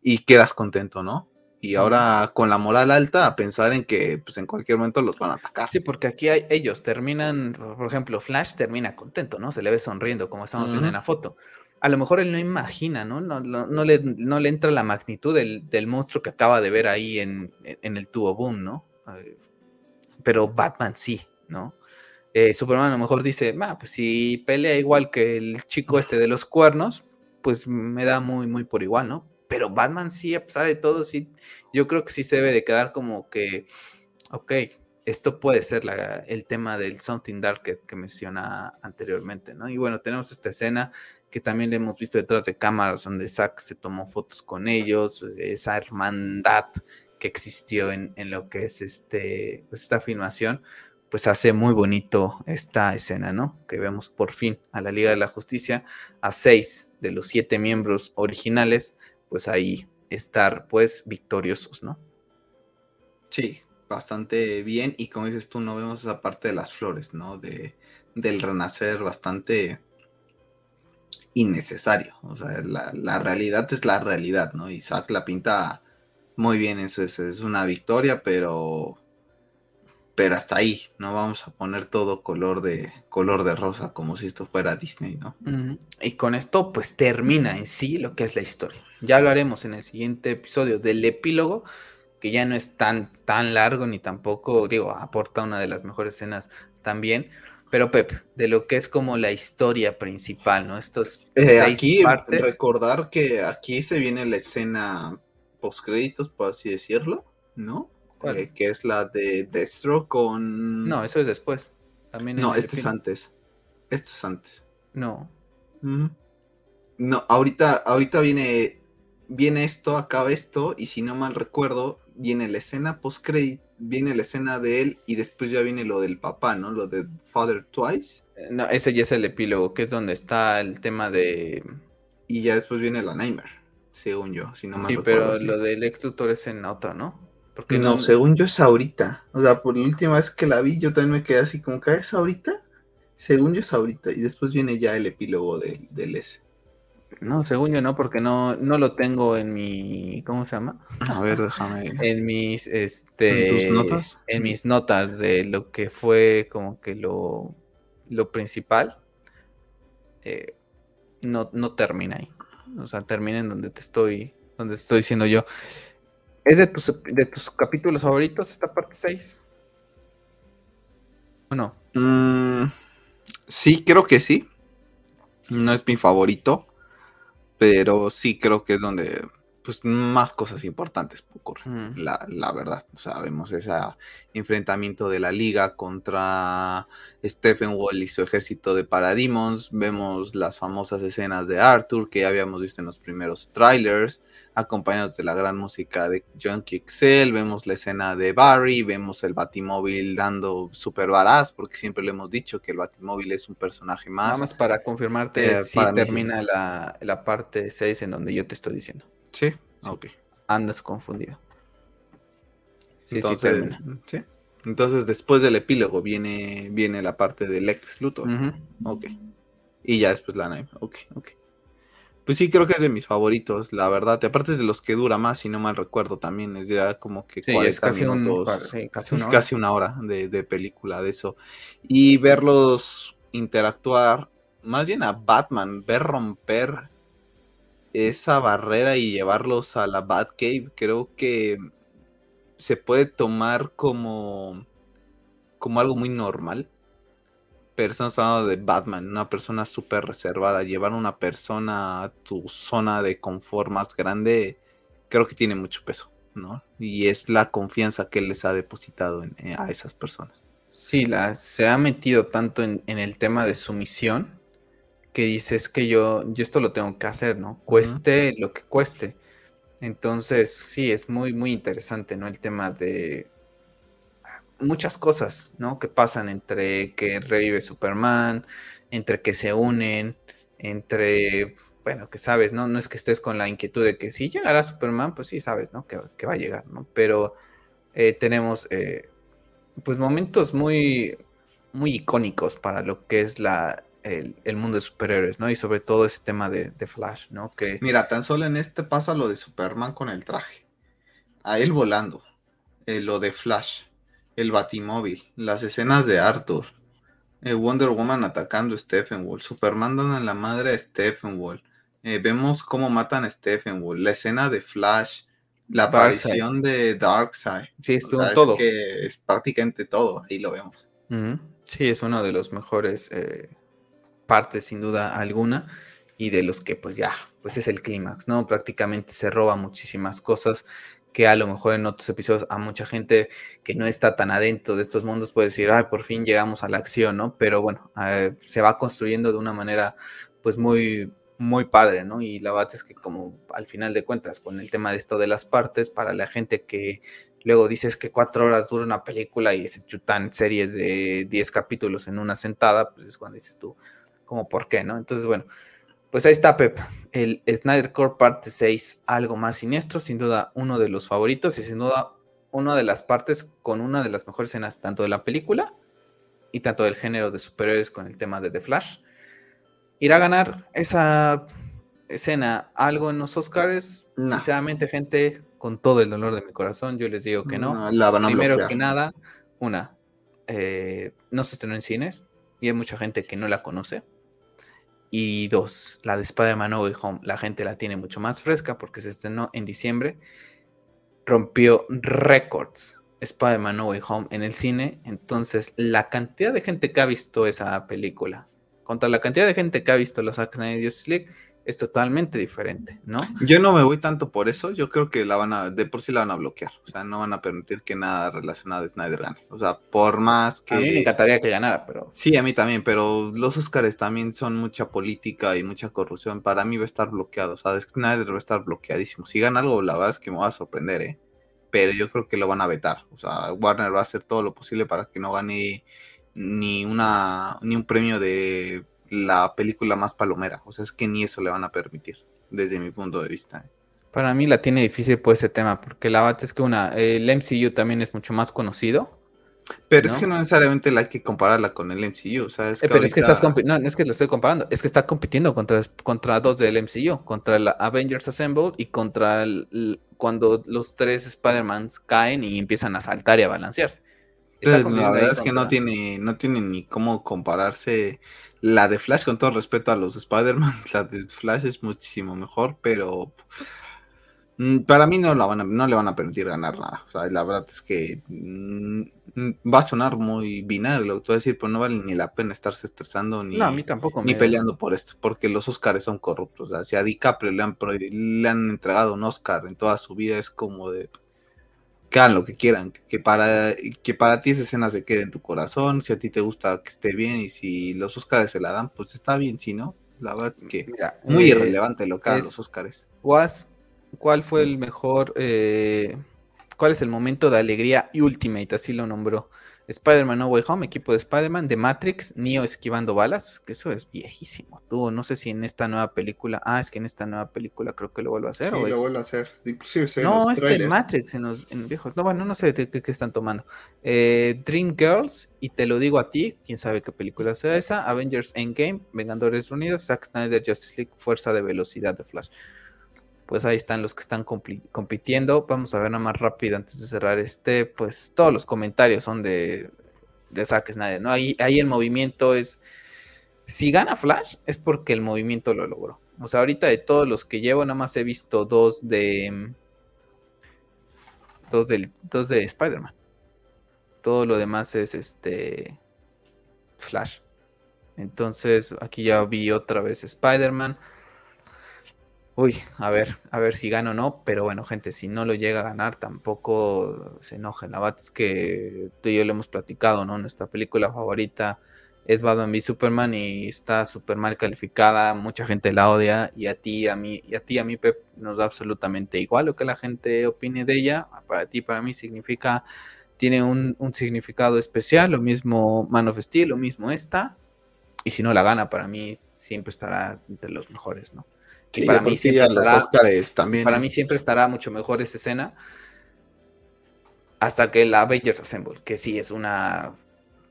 y quedas contento, ¿no? y ahora con la moral alta a pensar en que pues en cualquier momento los van a atacar. Sí, porque aquí hay, ellos terminan, por ejemplo, Flash termina contento, ¿no? Se le ve sonriendo como estamos viendo en la foto. A lo mejor él no imagina, ¿no? No, no, le, no le, entra la magnitud del, del, monstruo que acaba de ver ahí en, en el tubo boom, ¿no? Eh, pero Batman sí, ¿no? Eh, Superman a lo mejor dice, pues si pelea igual que el chico este de los cuernos, pues me da muy, muy por igual, ¿no? pero Batman sí, a pesar de todo, sí, yo creo que sí se debe de quedar como que, ok, esto puede ser el tema del Something Dark que, menciona anteriormente, ¿no? Y bueno, tenemos esta escena que también le hemos visto detrás de cámaras donde Zack se tomó fotos con ellos, esa hermandad que existió en, lo que es este, pues esta filmación, pues hace muy bonito esta escena, ¿no? Que vemos por fin a la Liga de la Justicia, a seis de los siete miembros originales, pues ahí estar pues victoriosos, ¿no? Sí, bastante bien y como dices tú, no vemos esa parte de las flores, ¿no? De, del renacer bastante innecesario, o sea, la, realidad es la realidad, ¿no? Isaac la pinta muy bien, eso es, es una victoria, pero pero hasta ahí, no vamos a poner todo color de color de rosa como si esto fuera Disney, ¿no? Y con esto pues termina en sí lo que es la historia. Ya lo haremos en el siguiente episodio del epílogo, que ya no es tan tan largo ni tampoco, digo, aporta una de las mejores escenas también, Pero Pep, de lo que es como la historia principal, ¿no? Estos Eh, seis aquí partes. recordar que aquí se viene la escena postcréditos, por así decirlo, ¿no? ¿Cuál? Eh, que es la de Destro con... No, eso es después. También no, este es antes. Esto es antes. No. Ujú. No, ahorita, ahorita viene, viene esto, acaba esto, y si no mal recuerdo, viene la escena post viene la escena de él, y después ya viene lo del papá, ¿no? Lo de Father Twice, Eh, No, ese ya es el epílogo, que es donde está el tema de. y ya después viene la Nightmare, según yo, si no mal sí, recuerdo. pero sí. lo del ex es en otra, ¿no? Porque No, según yo es ahorita. O sea, por la última vez que la vi, yo también me quedé así como que "Ah, es ahorita. Según yo es ahorita. Y después viene ya el epílogo de- del S. No, según yo no, porque no, no lo tengo en mi. ¿Cómo se llama? A ver, déjame. En mis, este. ¿En tus notas? En mis notas de lo que fue como que lo, lo principal. eh, no, no termina ahí. O sea, termina en donde te estoy. Donde te estoy diciendo yo. ¿Es de tus, de tus capítulos favoritos esta parte 6? ¿O no? Mm, sí, creo que sí. No es mi favorito. Pero sí creo que es donde pues, más cosas importantes ocurren. Mm. La, la verdad. O sea, vemos ese enfrentamiento de la liga contra Stephen Wall y su ejército de Parademons. Vemos las famosas escenas de Arthur que ya habíamos visto en los primeros trailers, acompañados de la gran música de Junkie XL. Vemos la escena de Barry, vemos el Batimóvil dando super baraz, porque siempre le hemos dicho que el Batimóvil es un personaje más. Nada más para confirmarte, Eh, si para termina la, la parte 6 en donde yo te estoy diciendo. Sí, Sí. ok. Andas confundido. Sí, Entonces, sí termina. sí. Entonces, después del epílogo viene, viene la parte del ex Luthor. Ok. Y ya después la Nightmare. Ok, ok. Pues sí, creo que es de mis favoritos, la verdad. Y aparte es de los que dura más, si no mal recuerdo también. Es ya como que Sí, es 40 casi un- minutos. sí, casi una es hora. casi una hora de, de película de eso. Y verlos interactuar, más bien a Batman, ver romper esa barrera y llevarlos a la Batcave, creo que se puede tomar como, como algo muy normal. Pero estamos hablando de Batman, una persona súper reservada. Llevar a una persona a tu zona de confort más grande, creo que tiene mucho peso, ¿no? Y es la confianza que les ha depositado eh, a esas personas. Sí, la, se ha metido tanto en, en el tema de su misión que dices que yo, yo esto lo tengo que hacer, ¿no? Cueste lo que cueste. Entonces, sí, es muy, muy interesante, ¿no? El tema de muchas cosas, ¿no? Que pasan entre que revive Superman, entre que se unen, entre, bueno, que sabes, ¿no? No es que estés con la inquietud de que si llegará Superman, pues sí sabes, ¿no? Que, que va a llegar, ¿no? Pero eh, tenemos, eh, pues, momentos muy, muy icónicos para lo que es la, el, el mundo de superhéroes, ¿no? Y sobre todo ese tema de, de Flash, ¿no? Que Mira, tan solo en este pasa lo de Superman con el traje. A él volando. eh, lo de Flash. El Batimóvil. Las escenas de Arthur. eh, Wonder Woman atacando a Steppenwolf. Superman dando en la madre a Steppenwolf. Eh, vemos cómo matan a Steppenwolf. La escena de Flash. La aparición de Darkseid. sí, O es todo. que es prácticamente todo. Ahí lo vemos. Sí, es uno de los mejores eh, partes, sin duda alguna, y de los que pues ya, pues es el clímax, ¿no? Prácticamente se roba muchísimas cosas que a lo mejor en otros episodios a mucha gente que no está tan adentro de estos mundos puede decir, ay, por fin llegamos a la acción, ¿no? Pero bueno, eh, se va construyendo de una manera pues muy, muy padre, ¿no? Y la verdad es que como al final de cuentas, con el tema de esto de las partes, para la gente que luego dices que cuatro horas dura una película y se chutan series de 10 capítulos en una sentada, pues es cuando dices tú, como por qué, ¿no? Entonces, bueno, pues ahí está, Pep. El Snyder Core parte 6, algo más siniestro, sin duda uno de los favoritos y sin duda una de las partes con una de las mejores escenas tanto de la película y tanto del género de superhéroes con el tema de The Flash. ¿Irá a ganar esa escena algo en los Oscars? No. Sinceramente, gente, con todo el dolor de mi corazón, yo les digo que no. la van a Primero bloquear. que nada, una, eh, no se estrenó en cines y hay mucha gente que no la conoce. Y dos, la de Spider-Man No Way Home, la gente la tiene mucho más fresca porque se estrenó en diciembre. Rompió récords Spider-Man No Way Home en el cine, entonces la cantidad de gente que ha visto esa película contra la cantidad de gente que ha visto los Zack Snyder Justice League es totalmente diferente, ¿no? Yo no me voy tanto por eso, yo creo que la van a, de por sí la van a bloquear, o sea, no van a permitir que nada relacionado a Snyder gane, o sea, por más que... A mí me encantaría que ganara, pero... Sí, a mí también, pero los Oscars también son mucha política y mucha corrupción, para mí va a estar bloqueado, o sea, Snyder va a estar bloqueadísimo, si gana algo, la verdad es que me va a sorprender, ¿eh? Pero yo creo que lo van a vetar, o sea, Warner va a hacer todo lo posible para que no gane ni una ni un premio de la película más palomera. O sea, es que ni eso le van a permitir, desde mi punto de vista. Para mí la tiene difícil por ese tema, porque la bate es que una, el MCU también es mucho más conocido. Pero es que no necesariamente la hay que compararla con el MCU, es eh, pero es que estás no, es que lo estoy comparando, es que está compitiendo contra, contra dos del MCU, contra la Avengers Assemble y contra cuando los tres Spider-Mans caen y empiezan a saltar y a balancearse. la verdad es que no tiene, no tiene ni cómo compararse la de Flash, con todo respeto a los Spider-Man, la de Flash es muchísimo mejor, pero mm, para mí no, la van a, no le van a permitir ganar nada. O sea, la verdad es que mm, va a sonar muy binario lo que te voy a decir, pero no vale ni la pena estarse estresando ni, a mí tampoco ni peleando por esto, porque los Oscars son corruptos. O sea, si a DiCaprio le han, le han entregado un Oscar en toda su vida, es como de que hagan lo que quieran, que para, que para ti esa escena se quede en tu corazón, si a ti te gusta que esté bien y si los Oscars se la dan, pues está bien, si no, la verdad es que muy eh, irrelevante lo que hagan los Oscars. ¿Cuál fue el mejor, eh, cuál es el momento de alegría Ultimate, así lo nombró? Spider-Man No Way Home, equipo de Spider-Man, de Matrix, Neo esquivando balas, que eso es viejísimo. Tú, no sé si en esta nueva película, ah, es que en esta nueva película creo que lo vuelvo a hacer. Sí, ¿o lo vuelvo a hacer. Inclusive no, es en Matrix, en los, en viejos. No, bueno, no sé de qué, están tomando. Eh, Dream Girls, y te lo digo a ti, quién sabe qué película sea esa. Avengers Endgame, Vengadores Unidos, Zack Snyder, Justice League, Fuerza de Velocidad de Flash pues ahí están los que están compitiendo. Vamos a ver nada más rápido antes de cerrar este, pues todos los comentarios son de de saques nadie, ¿no? Ahí, ahí el movimiento es, si gana Flash es porque el movimiento lo logró. O sea, ahorita de todos los que llevo, nada más he visto dos de, dos, del, dos de Spider-Man. Todo lo demás es este Flash. Entonces, aquí ya vi otra vez Spider-Man. Uy, a ver, a ver si gano o no, pero bueno, gente, si no lo llega a ganar, tampoco se enojen. La verdad es que tú y yo lo hemos platicado, ¿no? Nuestra película favorita es Batman v Superman y está súper mal calificada, mucha gente la odia y a ti, a mí, y a ti, a mí, Pep, nos da absolutamente igual lo que la gente opine de ella. Para ti, para mí significa, tiene un, un significado especial, lo mismo Man of Steel, lo mismo esta, y si no la gana, para mí siempre estará entre los mejores, ¿no? Para mí siempre estará, también para mí siempre estará mucho mejor esa escena hasta que la Avengers Assemble, que sí es una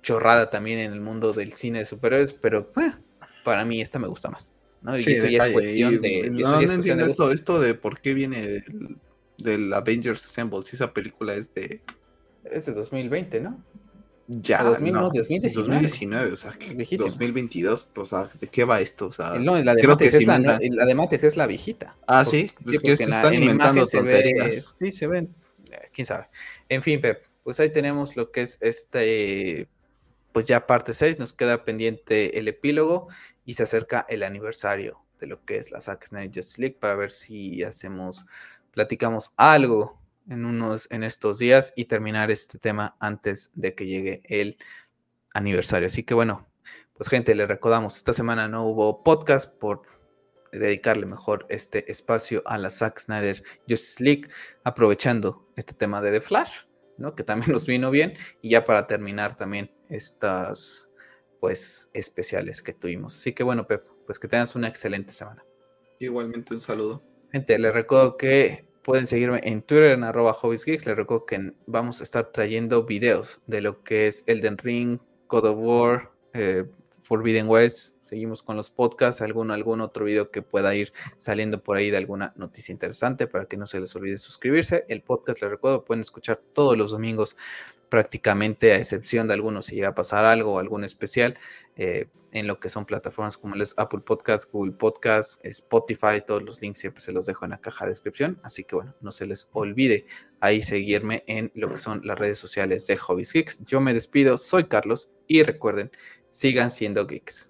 chorrada también en el mundo del cine de superhéroes, pero eh, para mí esta me gusta más. ¿no? Y eso ya es cuestión de. No, no entiendo esto, esto de por qué viene del, Avengers Assemble, si esa película es de. Es de 2020, ¿no? Ya, 2019. o sea, que 2022, o sea, ¿de qué va esto? O sea, no, la de Matrix es la, la, de Matrix es la viejita. Ah, sí, es que se están inventando se ve, Sí, se ven, eh, quién sabe. En fin, Pep, pues ahí tenemos lo que es este, pues ya parte 6, nos queda pendiente el epílogo y se acerca el aniversario de lo que es la Zack Snyder Justice League para ver si hacemos, platicamos algo en, unos, en estos días y terminar este tema antes de que llegue el aniversario. Así que bueno, pues gente, le recordamos, esta semana no hubo podcast por dedicarle mejor este espacio a la Zack Snyder Justice League, aprovechando este tema de The Flash, ¿no? Que también nos vino bien. Y ya para terminar también estas, pues, especiales que tuvimos. Así que bueno, Pep, pues que tengas una excelente semana. Igualmente un saludo. Gente, le recuerdo que Pueden seguirme en Twitter en arroba hobbiesgeeks. Les recuerdo que vamos a estar trayendo videos de lo que es Elden Ring, God of War, eh, Forbidden West. Seguimos con los podcasts, algún, algún otro video que pueda ir saliendo por ahí de alguna noticia interesante para que no se les olvide suscribirse. El podcast, les recuerdo, pueden escuchar todos los domingos prácticamente a excepción de algunos si llega a pasar algo o algún especial eh, en lo que son plataformas como les Apple Podcast, Google Podcast, Spotify, todos los links siempre se los dejo en la caja de descripción, así que bueno, no se les olvide ahí seguirme en lo que son las redes sociales de Hobbies Geeks. Yo me despido, soy Carlos y recuerden, sigan siendo geeks.